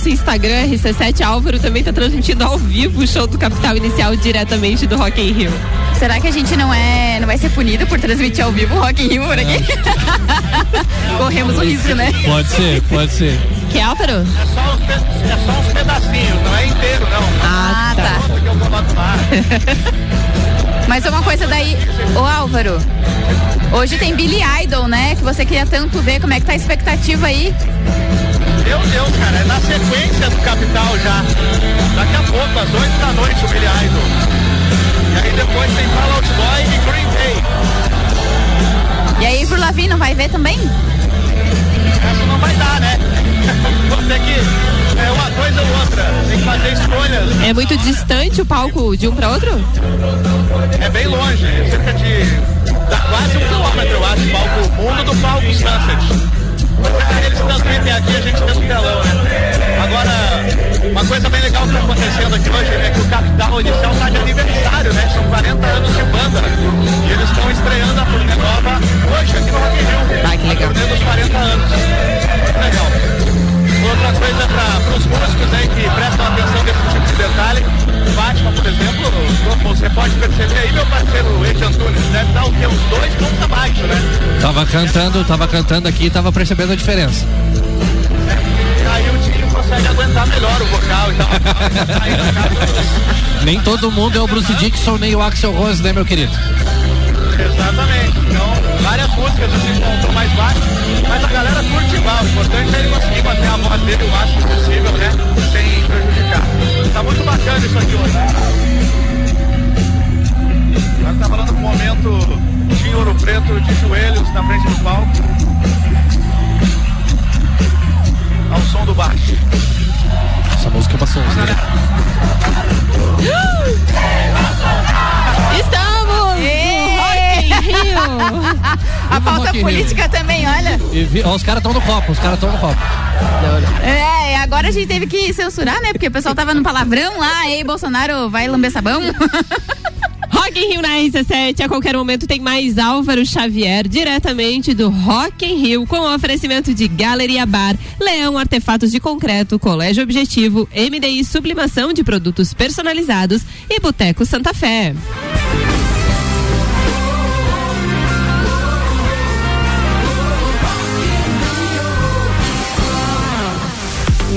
D: nosso Instagram, RC7 Álvaro também tá transmitindo ao vivo o show do Capital Inicial diretamente do Rock in Rio.
E: Será que a gente não é, não vai ser punido por transmitir ao vivo o Rock in Rio por aqui? Corremos o risco, né?
F: Pode ser, pode ser.
D: Que é, Álvaro?
S: É só, uns pe- é só uns pedacinhos, não é inteiro, não.
E: Ah, tá.
S: Coloco no ar.
E: Mas uma coisa daí, ô Álvaro, hoje tem Billy Idol, né? Que você queria tanto ver, como é que tá a expectativa aí?
S: Meu Deus, cara, é na sequência do Capital já. Daqui a pouco, às 8 da noite, o Billy Idol. E aí depois tem Fall Out Boy e Green Day.
E: E aí, pro Lavi, não vai ver também?
S: Essa não vai dar, né? Vou ter que. É uma coisa ou outra. Tem que fazer escolhas.
D: É muito distante o palco de um pra outro?
S: É bem longe, é cerca de. dá quase um quilômetro, eu acho, o palco mundo do palco Sunset. Eles transmitem aqui, a gente vê no telão, né? Agora, uma coisa bem legal que está acontecendo aqui hoje é que o Capital Inicial está de aniversário, né? São 40 anos de banda. E eles estão estreando a turnê nova hoje aqui no Rock in Rio.
D: Ah, que legal.
S: A turnê dos 40 anos. Muito legal. Outra coisa para os músicos aí que prestam atenção nesse tipo de detalhe, Fátima, por exemplo, você pode perceber aí, meu parceiro Ed Antunes, deve estar o quê? Uns dois pontos abaixo, né?
F: Tava cantando, tava cantando aqui e tava percebendo a diferença.
S: Aí o Tinho consegue aguentar melhor o vocal e tal. Aí, no caso,
F: Nem todo mundo é o Bruce Dixon nem o Axel Rose, né, meu querido?
S: Exatamente. Então, várias músicas assim com mais baixo, dele o máximo possível, né? Sem prejudicar. Tá muito bacana isso aqui hoje. Agora tá falando com o momento Tinha Ouro Preto de joelhos na frente do palco. Ao som do baixo.
F: Essa música é uma sonzeira.
D: Estamos no Rock in Rio!
E: A pauta política também, olha.
F: Vi- ó, os caras estão no copo, os caras estão no copo.
E: É, agora a gente teve que censurar, né? Porque o pessoal tava no palavrão lá, ei, Bolsonaro, vai lamber sabão.
D: Rock in Rio na RC7, a qualquer momento tem mais Álvaro Xavier, diretamente do Rock in Rio, com oferecimento de Galeria Bar, Leão Artefatos de Concreto, Colégio Objetivo, MDI Sublimação de Produtos Personalizados e Boteco Santa Fé.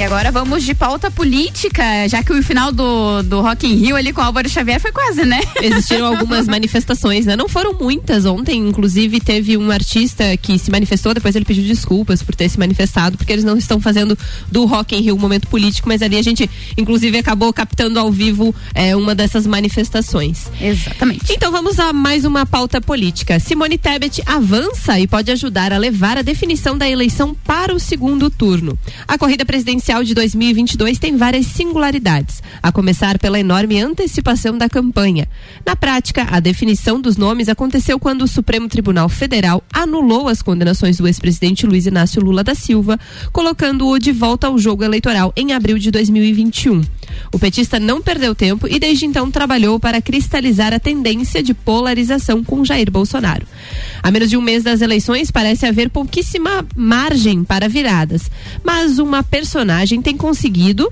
E: E agora vamos de pauta política, já que o final do, do Rock in Rio ali com o Álvaro Xavier foi quase, né?
D: Existiram algumas manifestações, né? Não foram muitas. Ontem, inclusive, teve um artista que se manifestou, depois ele pediu desculpas por ter se manifestado, porque eles não estão fazendo do Rock in Rio um momento político, mas ali a gente, inclusive, acabou captando ao vivo é, uma dessas manifestações.
E: Exatamente.
D: Então vamos a mais uma pauta política. Simone Tebet avança e pode ajudar a levar a definição da eleição para o segundo turno. A corrida presidencial de 2022 tem várias singularidades, a começar pela enorme antecipação da campanha. Na prática, a definição dos nomes aconteceu quando o Supremo Tribunal Federal anulou as condenações do ex-presidente Luiz Inácio Lula da Silva, colocando-o de volta ao jogo eleitoral em abril de 2021. O petista não perdeu tempo e desde então trabalhou para cristalizar a tendência de polarização com Jair Bolsonaro. A menos de um mês das eleições, parece haver pouquíssima margem para viradas, mas uma personagem tem conseguido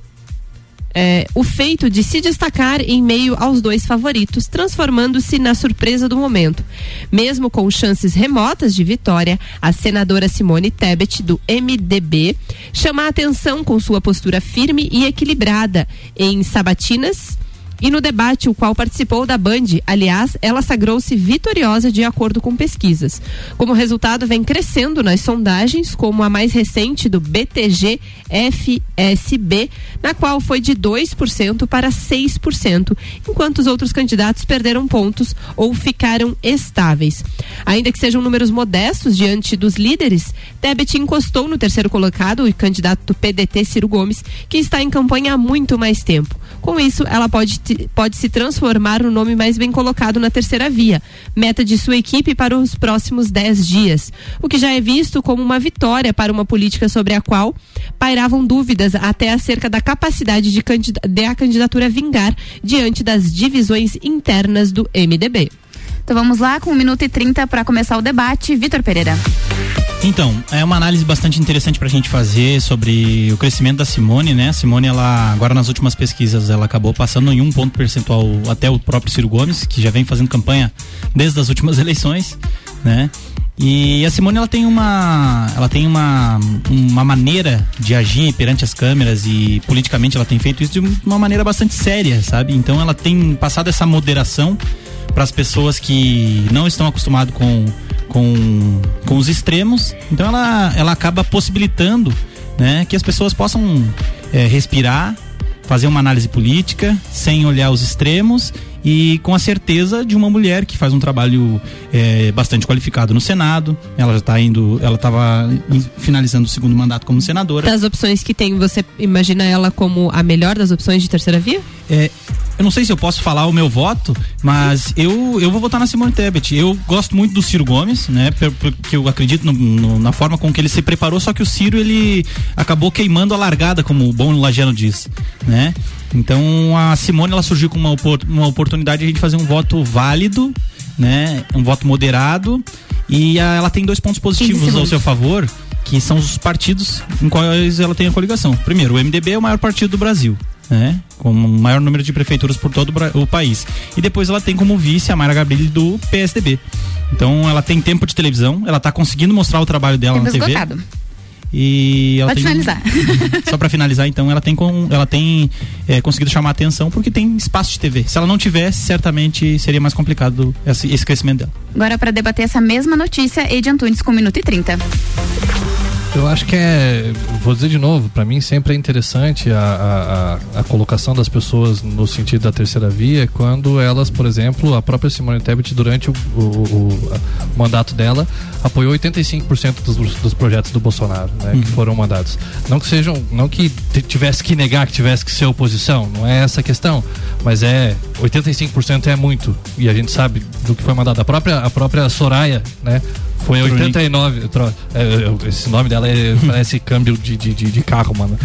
D: é, o feito de se destacar em meio aos dois favoritos, transformando-se na surpresa do momento. Mesmo com chances remotas de vitória, a senadora Simone Tebet, do MDB, chama a atenção com sua postura firme e equilibrada em sabatinas e no debate o qual participou da Band. Aliás, ela sagrou-se vitoriosa de acordo com pesquisas. Como resultado, vem crescendo nas sondagens, como a mais recente do BTG FSB, na qual foi de 2% para 6%, enquanto os outros candidatos perderam pontos ou ficaram estáveis. Ainda que sejam números modestos diante dos líderes, Tebet encostou no terceiro colocado, o candidato do PDT Ciro Gomes, que está em campanha há muito mais tempo. Com isso, ela pode, pode se transformar no nome mais bem colocado na terceira via, meta de sua equipe para os próximos 10 dias, o que já é visto como uma vitória para uma política sobre a qual pairavam dúvidas até acerca da capacidade de, de a candidatura vingar diante das divisões internas do MDB.
E: Então vamos lá com 1 minuto e 30 para começar o debate. Vitor Pereira.
H: Então, é uma análise bastante interessante para a gente fazer sobre o crescimento da Simone, né? A Simone, ela, agora nas últimas pesquisas, ela acabou passando em um ponto percentual até o próprio Ciro Gomes, que já vem fazendo campanha desde as últimas eleições, né? E a Simone ela tem uma ela tem uma, uma maneira de agir perante as câmeras e politicamente ela tem feito isso de uma maneira bastante séria, sabe? Então ela tem passado essa moderação para as pessoas que não estão acostumadas com, com, com os extremos. Então ela, ela acaba possibilitando né, que as pessoas possam é, respirar, fazer uma análise política sem olhar os extremos e com a certeza de uma mulher que faz um trabalho é, bastante qualificado no Senado. Ela já está indo, ela estava finalizando o segundo mandato como senadora.
D: Das opções que tem, você imagina ela como a melhor das opções de terceira via?
H: É, eu não sei se eu posso falar o meu voto, mas eu, eu vou votar na Simone Tebet. Eu gosto muito do Ciro Gomes, né? Porque eu acredito no, no, na forma com que ele se preparou, só que o Ciro ele acabou queimando a largada, como o bom Lajano diz, né? Então a Simone ela surgiu com uma, uma oportunidade de a gente fazer um voto válido, né? Um voto moderado e a, ela tem dois pontos positivos ao seu favor, que são os partidos em quais ela tem a coligação. Primeiro, o MDB é o maior partido do Brasil. Né? Com o maior número de prefeituras por todo o país. E depois ela tem como vice a Mara Gabrilli do PSDB. Então ela tem tempo de televisão, ela está conseguindo mostrar o trabalho dela
E: Tempo
H: na TV.
E: esgotado.
H: E ela
E: Pode
H: tem,
E: finalizar.
H: Só para finalizar, então, ela tem, com, ela tem é, conseguido chamar a atenção porque tem espaço de TV. Se ela não tivesse, certamente seria mais complicado esse, esse crescimento dela.
E: Agora, para debater essa mesma notícia, Edi Antunes com 1 minuto e 30.
F: Eu acho que é, vou dizer de novo, para mim sempre é interessante a, a, a, colocação das pessoas no sentido da terceira via, quando elas, por exemplo, a própria Simone Tebet, durante o, o, o, o mandato dela, apoiou 85% dos, dos projetos do Bolsonaro, né,
H: Uhum.
F: que foram mandados. Não que sejam, não que tivesse que negar, que tivesse que ser oposição, não é essa a questão, mas é 85% é muito e a gente sabe do que foi mandado. A própria, a própria Soraya, né, foi
H: Bruninho.
F: 89. tro- é, é, esse nome dela é, parece câmbio de, de, de, de carro, mano.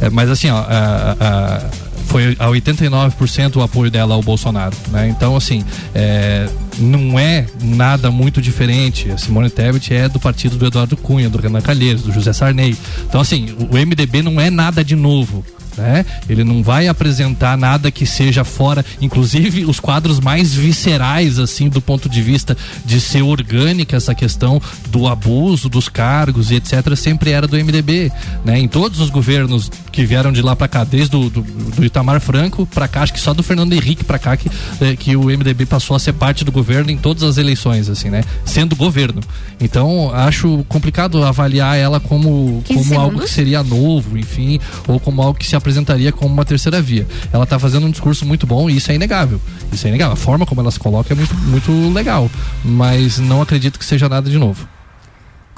F: É, mas assim, ó, a- a- foi a 89% o apoio dela ao Bolsonaro, né? Então, assim, é, não é nada muito diferente. A Simone Tebet é do partido do Eduardo Cunha, do Renan Calheiros, do José Sarney. Então, assim, o MDB não é nada de novo. Né? Ele não vai apresentar nada que seja fora, inclusive os quadros mais viscerais, assim, do ponto de vista de ser orgânica essa questão do abuso dos cargos e etc., sempre era do MDB. Né? Em todos os governos que vieram de lá para cá, desde do, do, do Itamar Franco para cá, acho que só do Fernando Henrique para cá que, eh, que o MDB passou a ser parte do governo em todas as eleições, assim, né? Sendo governo. Então, acho complicado avaliar ela como,
E: 15
F: como algo que seria novo, enfim, ou como algo que se apresentaria como uma terceira via. Ela tá fazendo um discurso muito bom e isso é inegável. Isso é inegável. A forma como ela se coloca é muito, muito legal, mas não acredito que seja nada de novo.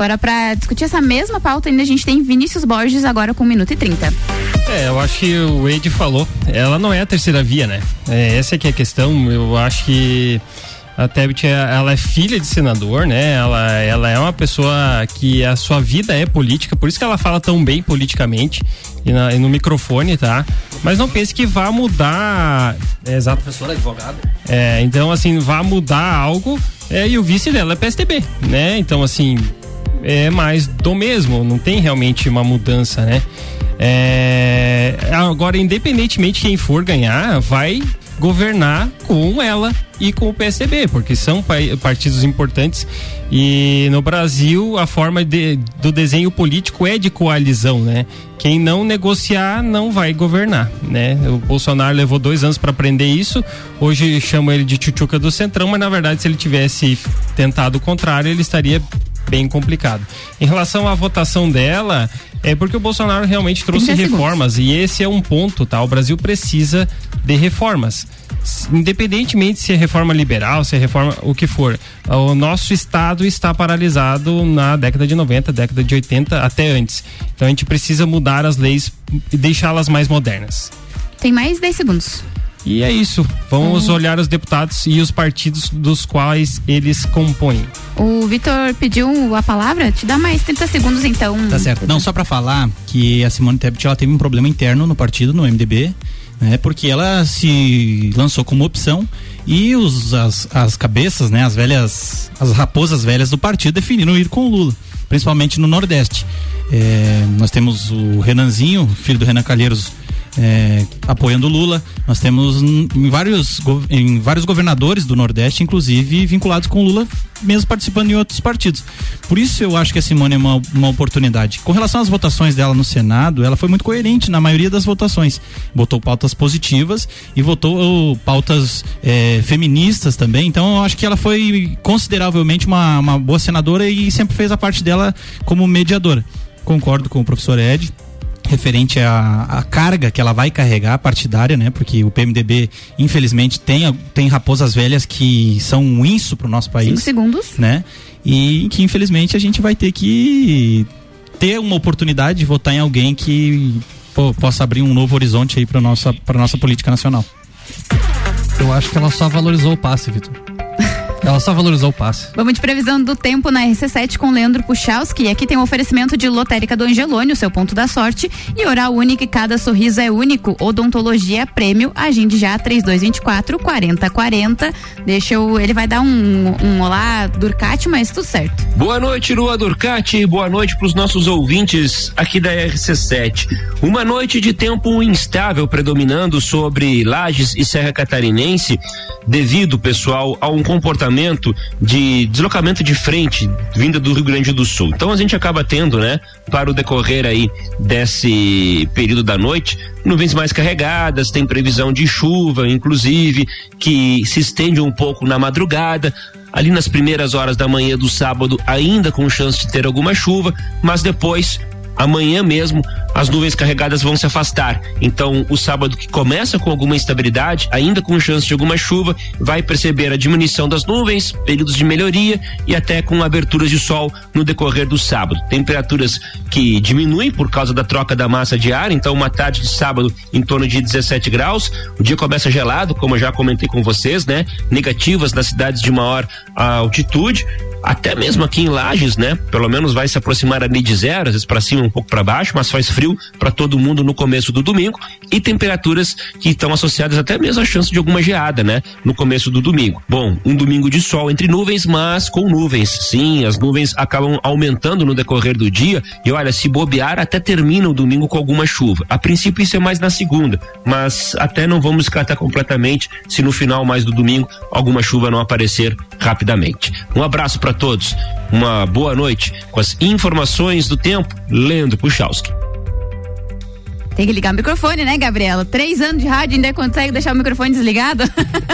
E: Agora, pra discutir essa mesma pauta, ainda a gente tem Vinícius Borges agora com 1 minuto e 30.
C: É, eu acho que o Wade falou. Ela não é a terceira via, né? É, essa é que é a questão. Eu acho que a Tebet, é- ela é filha de senador, né? Ela, ela é uma pessoa que a sua vida é política, por isso que ela fala tão bem politicamente e, na- e no microfone, tá? Mas não pense que vá mudar. É, exato.
F: Professora advogada.
C: É, então, assim, vá mudar algo. É, e o vice dela é PSDB, né? Então, assim, é mais do mesmo, não tem realmente uma mudança, né? É, agora, independentemente de quem for ganhar, vai governar com ela e com o PSDB, porque são pa- partidos importantes e no Brasil a forma de- do desenho político é de coalizão, né? Quem não negociar não vai governar, né? O Bolsonaro levou dois anos para aprender isso, hoje chama ele de tchutchuca do centrão, mas na verdade se ele tivesse tentado o contrário ele estaria bem complicado. Em relação à votação dela, é porque o Bolsonaro realmente trouxe
E: 30 segundos.
C: reformas e esse é um ponto, tá? O Brasil precisa de reformas. Independentemente se é reforma liberal, se é reforma o que for, o nosso estado está paralisado na década de 90, década de 80 até antes. Então a gente precisa mudar as leis e deixá-las mais modernas.
E: Tem mais 10 segundos.
C: E é isso. Vamos olhar os deputados e os partidos dos quais eles compõem.
E: O Vitor pediu a palavra? Te dá mais 30 segundos então.
H: Tá certo. Não, só pra falar que a Simone Tebet ela teve um problema interno no partido, no MDB, né? Porque ela se lançou como opção e os, as, as cabeças, né? As velhas, as raposas velhas do partido definiram ir com o Lula, principalmente no Nordeste. É, nós temos o Renanzinho, filho do Renan Calheiros, é, apoiando Lula. Nós temos em vários, em vários governadores do Nordeste, inclusive vinculados com Lula, mesmo participando em outros partidos. Por isso eu acho que a Simone é uma, uma oportunidade. Com relação às votações dela no Senado, ela foi muito coerente na maioria das votações. Votou pautas positivas e votou pautas eh, feministas também. Então eu acho que ela foi consideravelmente uma, uma boa senadora e sempre fez a parte dela como mediadora. Concordo com o professor Ed referente à, à carga que ela vai carregar partidária, né? Porque o PMDB, infelizmente, tem, tem raposas velhas que são um inso para o nosso país.
E: Cinco segundos.
H: Né? E que, infelizmente, a gente vai ter que ter uma oportunidade de votar em alguém que pô, possa abrir um novo horizonte aí para nossa para nossa política nacional.
F: Eu acho que ela só valorizou o passe, Vitor. Ela só valorizou o passe.
E: Vamos de previsão do tempo na RC7 com Leandro Puchalski. Aqui tem um oferecimento de lotérica do Angelone, o seu ponto da sorte. E oral único e cada sorriso é único. Odontologia prêmio. Agende já 3224 4040. Deixa eu. Ele vai dar um, um olá Durcati, mas tudo certo.
R: Boa noite, Lua Durcati. Boa noite para os nossos ouvintes aqui da RC7. Uma noite de tempo instável predominando sobre Lages e Serra Catarinense, devido, pessoal, a um comportamento de deslocamento de frente vinda do Rio Grande do Sul. Então a gente acaba tendo, né, para o decorrer aí desse período da noite, nuvens mais carregadas, tem previsão de chuva, inclusive, que se estende um pouco na madrugada ali nas primeiras horas da manhã do sábado, ainda com chance de ter alguma chuva, mas depois, amanhã mesmo, as nuvens carregadas vão se afastar. Então, o sábado que começa com alguma instabilidade, ainda com chance de alguma chuva, vai perceber a diminuição das nuvens, períodos de melhoria e até com aberturas de sol no decorrer do sábado. Temperaturas que diminuem por causa da troca da massa de ar, então uma tarde de sábado em torno de 17 graus. O dia começa gelado, como eu já comentei com vocês, né? Negativas nas cidades de maior altitude até mesmo aqui em Lages, né? Pelo menos vai se aproximar ali de zero, às vezes para cima, um pouco para baixo, mas faz frio para todo mundo no começo do domingo e temperaturas que estão associadas até mesmo à chance de alguma geada, né? No começo do domingo. Bom, um domingo de sol entre nuvens, mas com nuvens. Sim, as nuvens acabam aumentando no decorrer do dia e olha, se bobear até termina o domingo com alguma chuva. A princípio isso é mais na segunda, mas até não vamos descartar completamente se no final mais do domingo alguma chuva não aparecer rapidamente. Um abraço para todos, uma boa noite com as informações do tempo, Leandro Puchalski.
E: Tem que ligar o microfone, né, Gabriela? Três anos de rádio ainda consegue deixar o microfone desligado?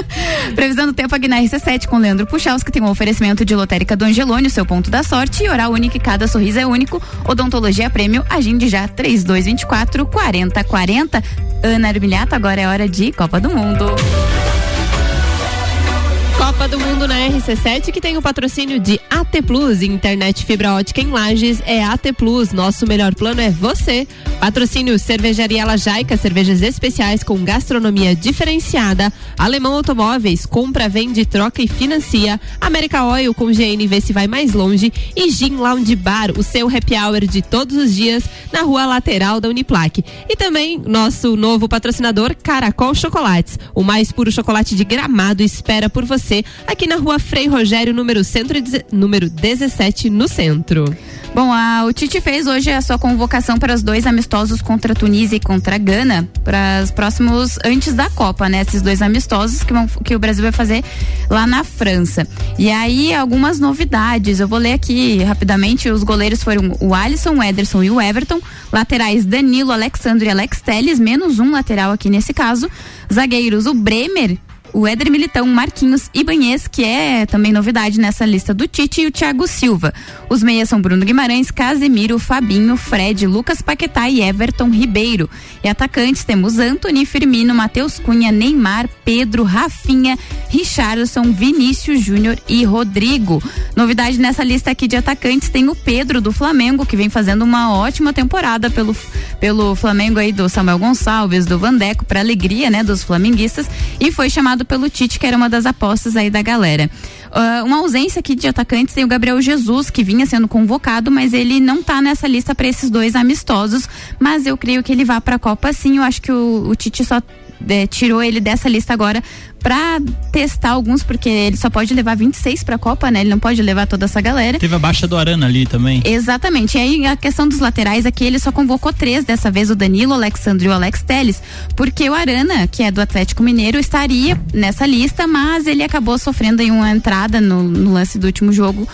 E: Previsão do tempo aqui na RC7 com Leandro Puxaus, que tem um oferecimento de lotérica do Angelone, o seu ponto da sorte, e oral único, cada sorriso é único. Odontologia Prêmio, agende já 3224 4040. Ana Armilhato, agora é hora de Copa do Mundo.
D: Copa do Mundo na RC7, que tem o patrocínio de AT Plus, internet fibra ótica em Lages, é AT Plus. Nosso melhor plano é você. Patrocínio Cervejaria Lajaica, cervejas especiais com gastronomia diferenciada. Alemão Automóveis, compra, vende, troca e financia. América Oil com GNV se vai mais longe. E Gin Lounge Bar, o seu happy hour de todos os dias na rua lateral da Uniplaque. E também nosso novo patrocinador, Caracol Chocolates. O mais puro chocolate de gramado espera por você aqui na rua Frei Rogério, número, centro, número 17, no centro.
E: Bom, a, o Tite fez hoje a sua convocação para os dois amistosos contra a Tunísia e contra a Gana, para os próximos, antes da Copa, né? Esses dois amistosos que, vão, que o Brasil vai fazer lá na França. E aí, algumas novidades. Eu vou ler aqui rapidamente. Os goleiros foram o Alisson, o Ederson e o Everton. Laterais Danilo, Alexandre e Alex Teles, menos um lateral aqui nesse caso. Zagueiros, o Bremer, o Éder Militão, Marquinhos Ibanhez, que é também novidade nessa lista do Tite, e o Thiago Silva. Os meias são Bruno Guimarães, Casemiro, Fabinho, Fred, Lucas Paquetá e Everton Ribeiro. E atacantes temos Anthony Firmino, Matheus Cunha, Neymar, Pedro, Rafinha, Richardson, Vinícius Júnior e Rodrigo. Novidade nessa lista aqui de atacantes tem o Pedro do Flamengo, que vem fazendo uma ótima temporada pelo, pelo Flamengo aí do Samuel Gonçalves, do Vandeco, para alegria, né, dos flamenguistas, e foi chamado pelo Tite, que era uma das apostas aí da galera. Uh, uma ausência aqui de atacantes tem o Gabriel Jesus, que vinha sendo convocado, mas ele não tá nessa lista para esses dois amistosos. Mas eu creio que ele vá para a Copa sim. Eu acho que o, o Tite só é, tirou ele dessa lista agora para testar alguns, porque ele só pode levar 26 para a Copa, né? Ele não pode levar toda essa galera.
H: Teve a baixa do Arana ali também.
E: Exatamente. E aí a questão dos laterais aqui, ele só convocou três dessa vez, o Danilo, o Alexandre e o Alex Teles, porque o Arana, que é do Atlético Mineiro, estaria nessa lista, mas ele acabou sofrendo aí uma entrada no, no lance do último jogo.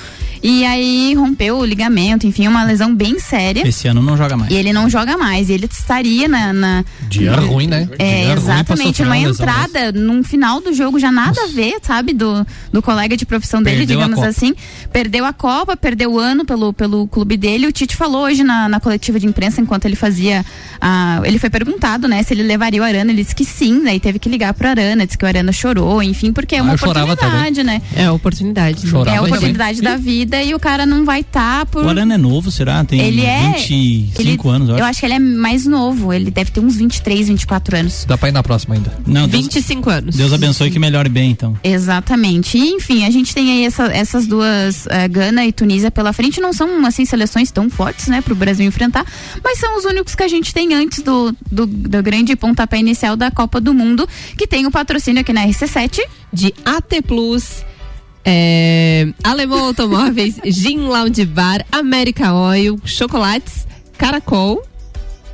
E: E aí rompeu o ligamento, enfim, uma lesão bem séria.
H: Esse ano não joga mais.
E: E ele não joga mais. E ele estaria na. na
F: Dia ruim, né?
E: É,
F: Dia
E: exatamente. Uma
F: uma lesão
E: entrada num final do jogo já nada a ver, sabe? Do, do colega de profissão dele,
H: Perdeu
E: digamos assim. Perdeu a Copa, perdeu o ano pelo, pelo clube dele. O Tite falou hoje na, na coletiva de imprensa, enquanto ele fazia. a ele foi perguntado, né, se ele levaria o Arana. Ele disse que sim, daí teve que ligar pro Arana, disse que o Arana chorou, enfim, porque é uma
F: Ah,
E: oportunidade, né?
D: É a oportunidade.
F: Chorava
E: é a
F: também.
E: oportunidade da vida e o cara não vai estar por.
H: O Arana é novo, será? Tem
E: Ele é-
H: 25
E: ele-
H: anos, eu
E: Eu
H: acho.
E: acho que ele é mais novo, ele deve ter uns 23, 24 anos.
F: Dá pra ir na próxima ainda.
H: Não, Deus,
D: 25 anos.
H: Deus abençoe que melhore bem, então.
E: Exatamente. E, enfim, a gente tem aí essa- essas duas, eh, Gana e Tunísia pela frente. Não são, assim, seleções tão fortes, né, pro Brasil enfrentar, mas são os únicos que a gente tem antes do, do, do grande pontapé inicial da Copa do Mundo, que tem o patrocínio aqui na RC7.
D: de AT Plus. É, Alemão Automóveis, Gin Lounge Bar, América Oil, Chocolates, Caracol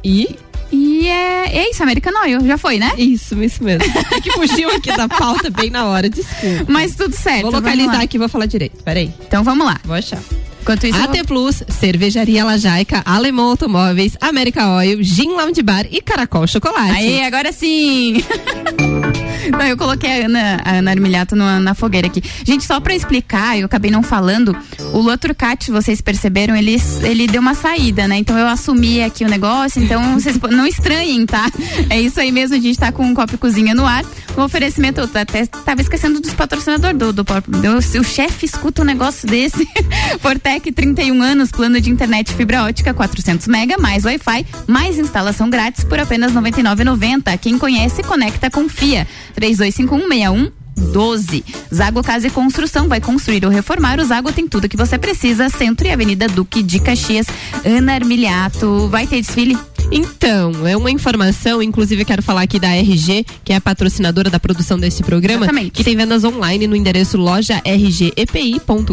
D: e.
E: E é, é isso, American Oil, já foi, né?
D: Isso, isso mesmo. É que fugiu aqui da pauta bem na hora, desculpa.
E: Mas tudo certo.
D: Vou localizar aqui e vou falar direito. Peraí.
E: Então vamos lá.
D: Vou achar.
E: Enquanto isso,
D: AT Plus, Cervejaria Lajaica, Alemão Automóveis, América Oil, Gin Lounge Bar e Caracol Chocolate.
E: Aí, agora sim! Não, eu coloquei a Ana, a Ana Armilhato na, na fogueira aqui. Gente, só pra explicar, eu acabei não falando, o Lua Turcati, vocês perceberam, ele, ele deu uma saída, né? Então eu assumi aqui o negócio, então vocês não estranhem, tá? É isso aí mesmo, a gente tá com um copo e cozinha no ar. O oferecimento, eu até tava esquecendo dos patrocinadores do, do, do, o chefe escuta um negócio desse. Fortec, 31 anos, plano de internet fibra ótica, 400 mega, mais Wi-Fi, mais instalação grátis por apenas R$ 99,90. Quem conhece, conecta, confia. 325161 12. Zago Casa e Construção vai construir ou reformar. O Zago tem tudo que você precisa. Centro e Avenida Duque de Caxias. Ana Armiliato. Vai ter desfile?
D: Então, é uma informação, inclusive eu quero falar aqui da RG, que é a patrocinadora da produção desse programa,
E: Exatamente.
D: que tem vendas online no endereço loja rgepi.com.br.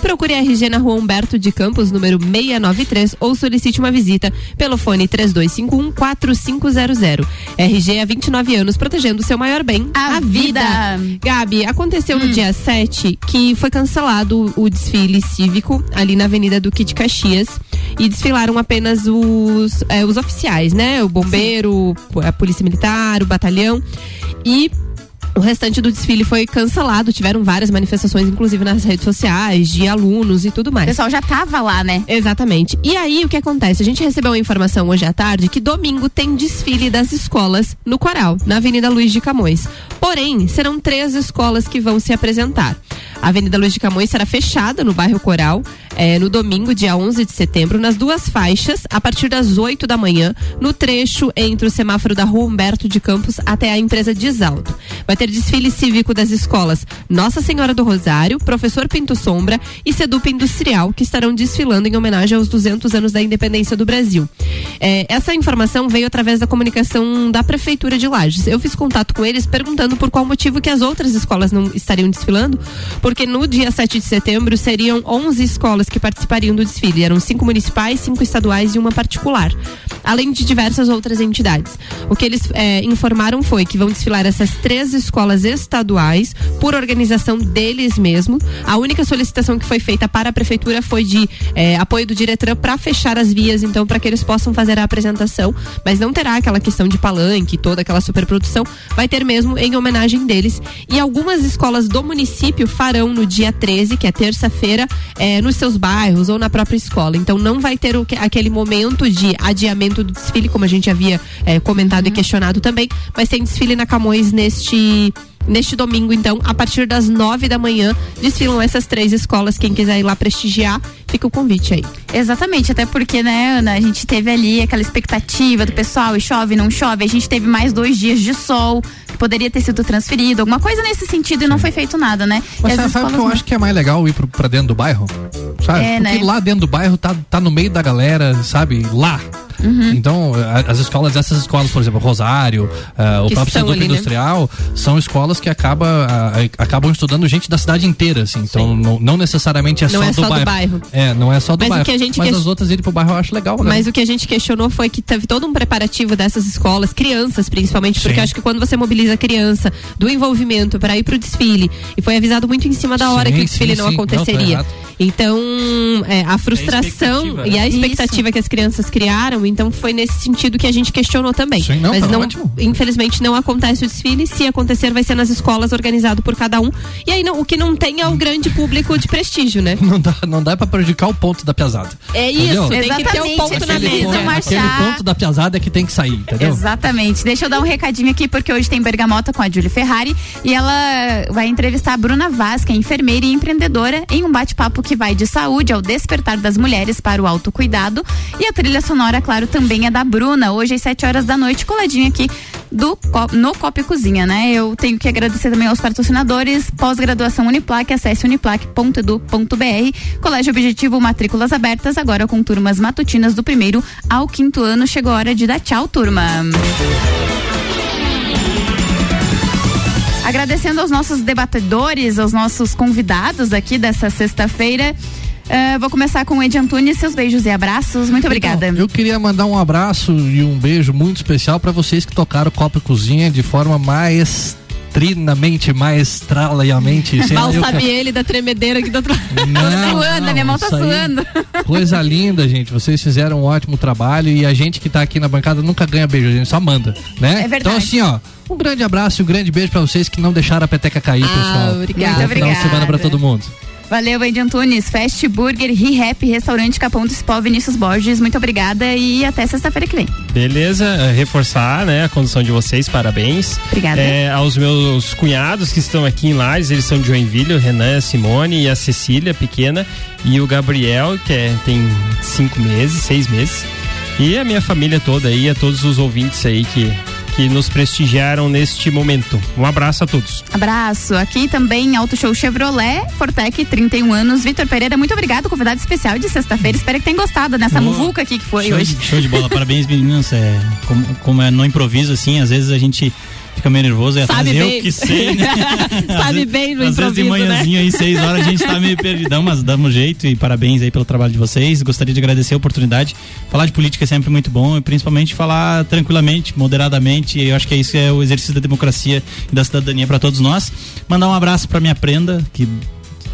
D: Procure a RG na rua Humberto de Campos, número 693, ou solicite uma visita pelo fone 3251-4500. RG há 29 anos, protegendo o seu maior bem,
E: A vida.
D: Gabi, aconteceu
E: Hum.
D: no dia 7 que foi cancelado o desfile cívico ali na Avenida Duque de Caxias e desfilaram apenas os os, é, os oficiais, né? O bombeiro, a polícia militar, o batalhão. E o restante do desfile foi cancelado, tiveram várias manifestações, inclusive nas redes sociais, de alunos e tudo mais.
E: O pessoal já tava lá, né?
D: Exatamente. E aí o que acontece? A gente recebeu a informação hoje à tarde que domingo tem desfile das escolas no Coral, na Avenida Luiz de Camões. Porém, serão três escolas que vão se apresentar. A Avenida Luiz de Camões será fechada no bairro Coral eh, no domingo, dia 11 de setembro, nas duas faixas, a partir das 8 da manhã, no trecho entre o semáforo da Rua Humberto de Campos até a empresa Desalto. Vai ter desfile cívico das escolas Nossa Senhora do Rosário, Professor Pinto Sombra e Sedupa Industrial, que estarão desfilando em homenagem aos 200 anos da independência do Brasil. Eh, essa informação veio através da comunicação da Prefeitura de Lages. Eu fiz contato com eles perguntando por qual motivo que as outras escolas não estariam desfilando, porque no dia 7 de setembro seriam 11 escolas que participariam do desfile. Eram cinco municipais, cinco estaduais e uma particular. Além de diversas outras entidades. O que eles eh, informaram foi que vão desfilar essas três escolas estaduais por organização deles mesmos. A única solicitação que foi feita para a prefeitura foi de eh, apoio do Diretran para fechar as vias, então, para que eles possam fazer a apresentação. Mas não terá aquela questão de palanque, toda aquela superprodução. Vai ter mesmo em homenagem deles. E algumas escolas do município farão no dia 13, que é terça-feira, eh, nos seus bairros ou na própria escola. Então não vai ter o que- aquele momento de adiamento do desfile, como a gente havia eh, comentado e questionado também, mas tem desfile na Camões neste. Neste domingo, então, a partir das nove da manhã, desfilam essas três escolas. Quem quiser ir lá prestigiar, fica o convite aí.
E: Exatamente, até porque, né, Ana, a gente teve ali aquela expectativa do pessoal, e chove, não chove, a gente teve mais dois dias de sol, poderia ter sido transferido, alguma coisa nesse sentido e não foi feito nada, né?
F: Mas
E: as
F: sabe, sabe o que eu acho que é mais legal ir pro, pra dentro do bairro? Sabe?
E: É,
F: Porque
E: né?
F: lá dentro do bairro tá, tá no meio da galera, sabe? Lá.
E: Uhum.
F: Então, as escolas, essas escolas, por exemplo, Rosário, ah, o próprio Seduc
D: ali, né?
F: Industrial, são escolas que acaba, acabam estudando gente da cidade inteira, assim. Então, não, não necessariamente é,
D: Não
F: só,
D: é
F: do,
D: só do
F: bairro.
D: bairro.
F: É, não é só do
D: Mas o
F: bairro.
D: que a gente
F: Mas as outras irem pro bairro eu acho legal, né?
D: Mas o que a gente questionou foi que teve todo um preparativo dessas escolas, crianças principalmente, porque acho que quando você mobiliza a criança do envolvimento para ir pro desfile, e foi avisado muito em cima da hora
F: Sim,
D: que o desfile
F: sim,
D: não
F: sim. Não, tá
D: aconteceria. então, é, a frustração e a
C: né?
D: expectativa que as crianças criaram, então foi nesse sentido que a gente questionou também.
F: Sim, não,
D: Mas
F: tá
D: não,
F: ótimo.
D: infelizmente não acontece o desfile, se acontecer vai ser nas escolas organizado por cada um. E aí não- o que não tem é o grande público de prestígio, né?
F: Não dá, não dá pra prejudicar o ponto da piazada.
D: É
F: Entendeu?
D: isso, tem que ter o
E: Exatamente,
D: ponto na
E: aquele
D: mesa.
E: ponto-
F: Aquele ponto da piazada é que tem que sair, entendeu?
E: Exatamente. Deixa eu dar um recadinho aqui, porque hoje tem Bergamota com a Julie Ferrari e ela vai entrevistar a Bruna que é enfermeira e empreendedora, em um bate-papo que vai de saúde ao despertar das mulheres para o autocuidado. E a trilha sonora, claro, também é da Bruna, hoje às 7 horas da noite, coladinho aqui do, no Copa Cozinha, né? Eu tenho que agradecer também aos patrocinadores, pós-graduação Uniplac, acesse uniplac.edu.br, Colégio Objetivo Matrículas Abertas, agora com turmas matutinas do primeiro ao quinto ano. Chegou a hora de dar tchau, turma. Agradecendo aos nossos debatedores, aos nossos convidados aqui dessa sexta-feira. Eh, vou começar com o Edi Antunes, seus beijos e abraços. Muito obrigada.
F: Então, eu queria mandar um abraço e um beijo muito especial para vocês que tocaram Copa e Cozinha de forma maestrinamente, maestralamente. sei lá,
D: Mal sabe ele da tremedeira aqui do outro lado.
F: Não,
E: suando, a minha mão tá suando.
F: Coisa linda, gente. Vocês fizeram um ótimo trabalho e a gente que tá aqui na bancada nunca ganha beijo, a gente só manda, né?
E: É verdade.
F: Então assim, ó, um grande abraço e um grande beijo para vocês que não deixaram a peteca cair,
D: Ah,
F: pessoal.
D: obrigada.
E: Muito
F: final de semana
E: obrigada.
F: para todo mundo.
E: Valeu, Edi Antunes. Fast Burger, Re-Rap, Restaurante Capão do Spó, Vinícius Borges. Muito obrigada e até sexta-feira que vem.
C: Beleza, é, reforçar né, a condição de vocês, parabéns.
E: Obrigada.
C: É, aos meus cunhados que estão aqui em Lages, eles são de Joinville, o Renan, a Simone e a Cecília, pequena, e o Gabriel, que é- tem cinco meses, seis meses. E a minha família toda aí, a todos os ouvintes aí que, que nos prestigiaram neste momento. Um abraço a todos.
E: Abraço. Aqui também Auto Show Chevrolet, Fortec, 31 anos. Vitor Pereira, muito obrigado. Convidado especial de sexta-feira. Espero que tenham gostado dessa
H: Boa.
E: muvuca aqui que foi
H: show,
E: hoje.
H: de, show de bola, parabéns meninas. É, como, como é no improviso, assim, às vezes a gente fica meio nervoso e
D: Sabe
H: eu
D: bem.
H: que sei, né?
D: Sabe bem no
H: Às vezes de
D: né?
H: manhãzinha aí, seis horas, a gente tá meio perdidão, mas damos jeito e parabéns aí pelo trabalho de vocês. Gostaria de agradecer a oportunidade. Falar de política é sempre muito bom e principalmente falar tranquilamente, moderadamente. E eu acho que é isso é o exercício da democracia e da cidadania para todos nós. Mandar um abraço para minha prenda, que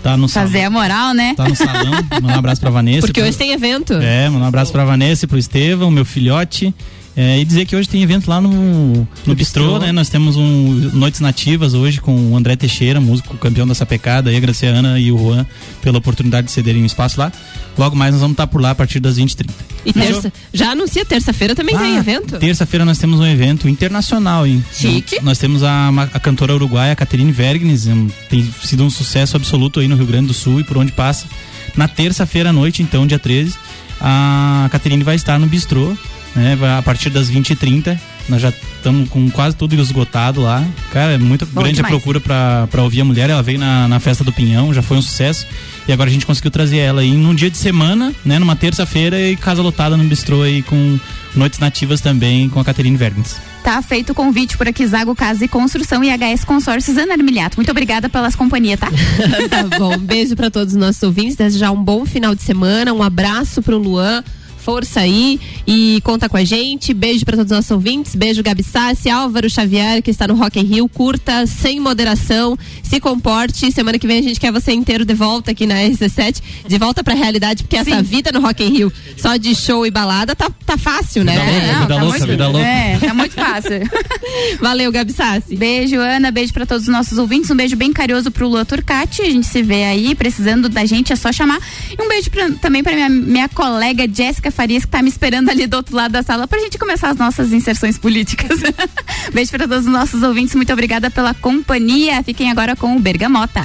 H: tá no salão.
E: Fazer a moral, né?
H: Tá no salão. Mandar um abraço pra Vanessa.
D: Porque
H: pro-
D: hoje tem evento.
H: É, mandar um abraço pra Vanessa e pro Estevão, meu filhote. É, e dizer que hoje tem evento lá no, no Bistrô, né? Nós temos um Noites Nativas hoje com o André Teixeira, músico campeão da sapecada, e a Graciana e o Juan, pela oportunidade de cederem um espaço lá. Logo mais nós vamos estar por lá a partir das 20h30.
D: E terça, já anuncia, terça-feira também tem evento.
H: Terça-feira nós temos um evento internacional, hein?
D: Chique.
H: Nós temos a, a cantora uruguaia Caterine Vergnes, um, tem sido um sucesso absoluto aí no Rio Grande do Sul e por onde passa. Na terça-feira à noite, então, dia 13, a Caterine vai estar no Bistrô, né? A partir das 20h30. Nós já estamos com quase tudo esgotado lá. Cara, é muito
E: Bom
H: grande a
E: demais.
H: procura pra, pra ouvir a mulher. Ela veio na, na festa do Pinhão, já foi um sucesso. E agora a gente conseguiu trazer ela aí num dia de semana, né? Numa terça-feira e casa lotada no bistrô aí com noites nativas também com a Caterine Vergnes.
E: Tá feito o convite por aqui, Zago Casa e Construção e HS Consórcios Ana Armiliato. Muito obrigada pelas companhias, tá?
D: tá bom, um beijo pra todos os nossos ouvintes. Desejar um bom final de semana. Um abraço pro Luan. Força aí e conta com a gente. Beijo pra todos os nossos ouvintes. Beijo, Gabi Sassi, Álvaro Xavier, que está no Rock in Rio. Curta, sem moderação, se comporte. Semana que vem a gente quer você inteiro de volta aqui na RC7. De volta pra realidade, porque essa vida no Rock in Rio, só de show e balada, tá, tá fácil, né?
H: Vida louca, vida
E: tá
H: louca,
E: muito,
H: vida louca.
E: É, tá muito fácil.
D: Valeu, Gabi Sassi.
E: Beijo, Ana. Beijo pra todos os nossos ouvintes. Um beijo bem carinhoso pro Lua Turcati. A gente se vê aí, precisando da gente, é só chamar. E um beijo pra- também pra minha, minha colega Jéssica Farias, que tá me esperando ali do outro lado da sala pra gente começar as nossas inserções políticas. beijo pra todos os nossos ouvintes. Muito obrigada pela companhia. Fiquem agora com o Bergamota.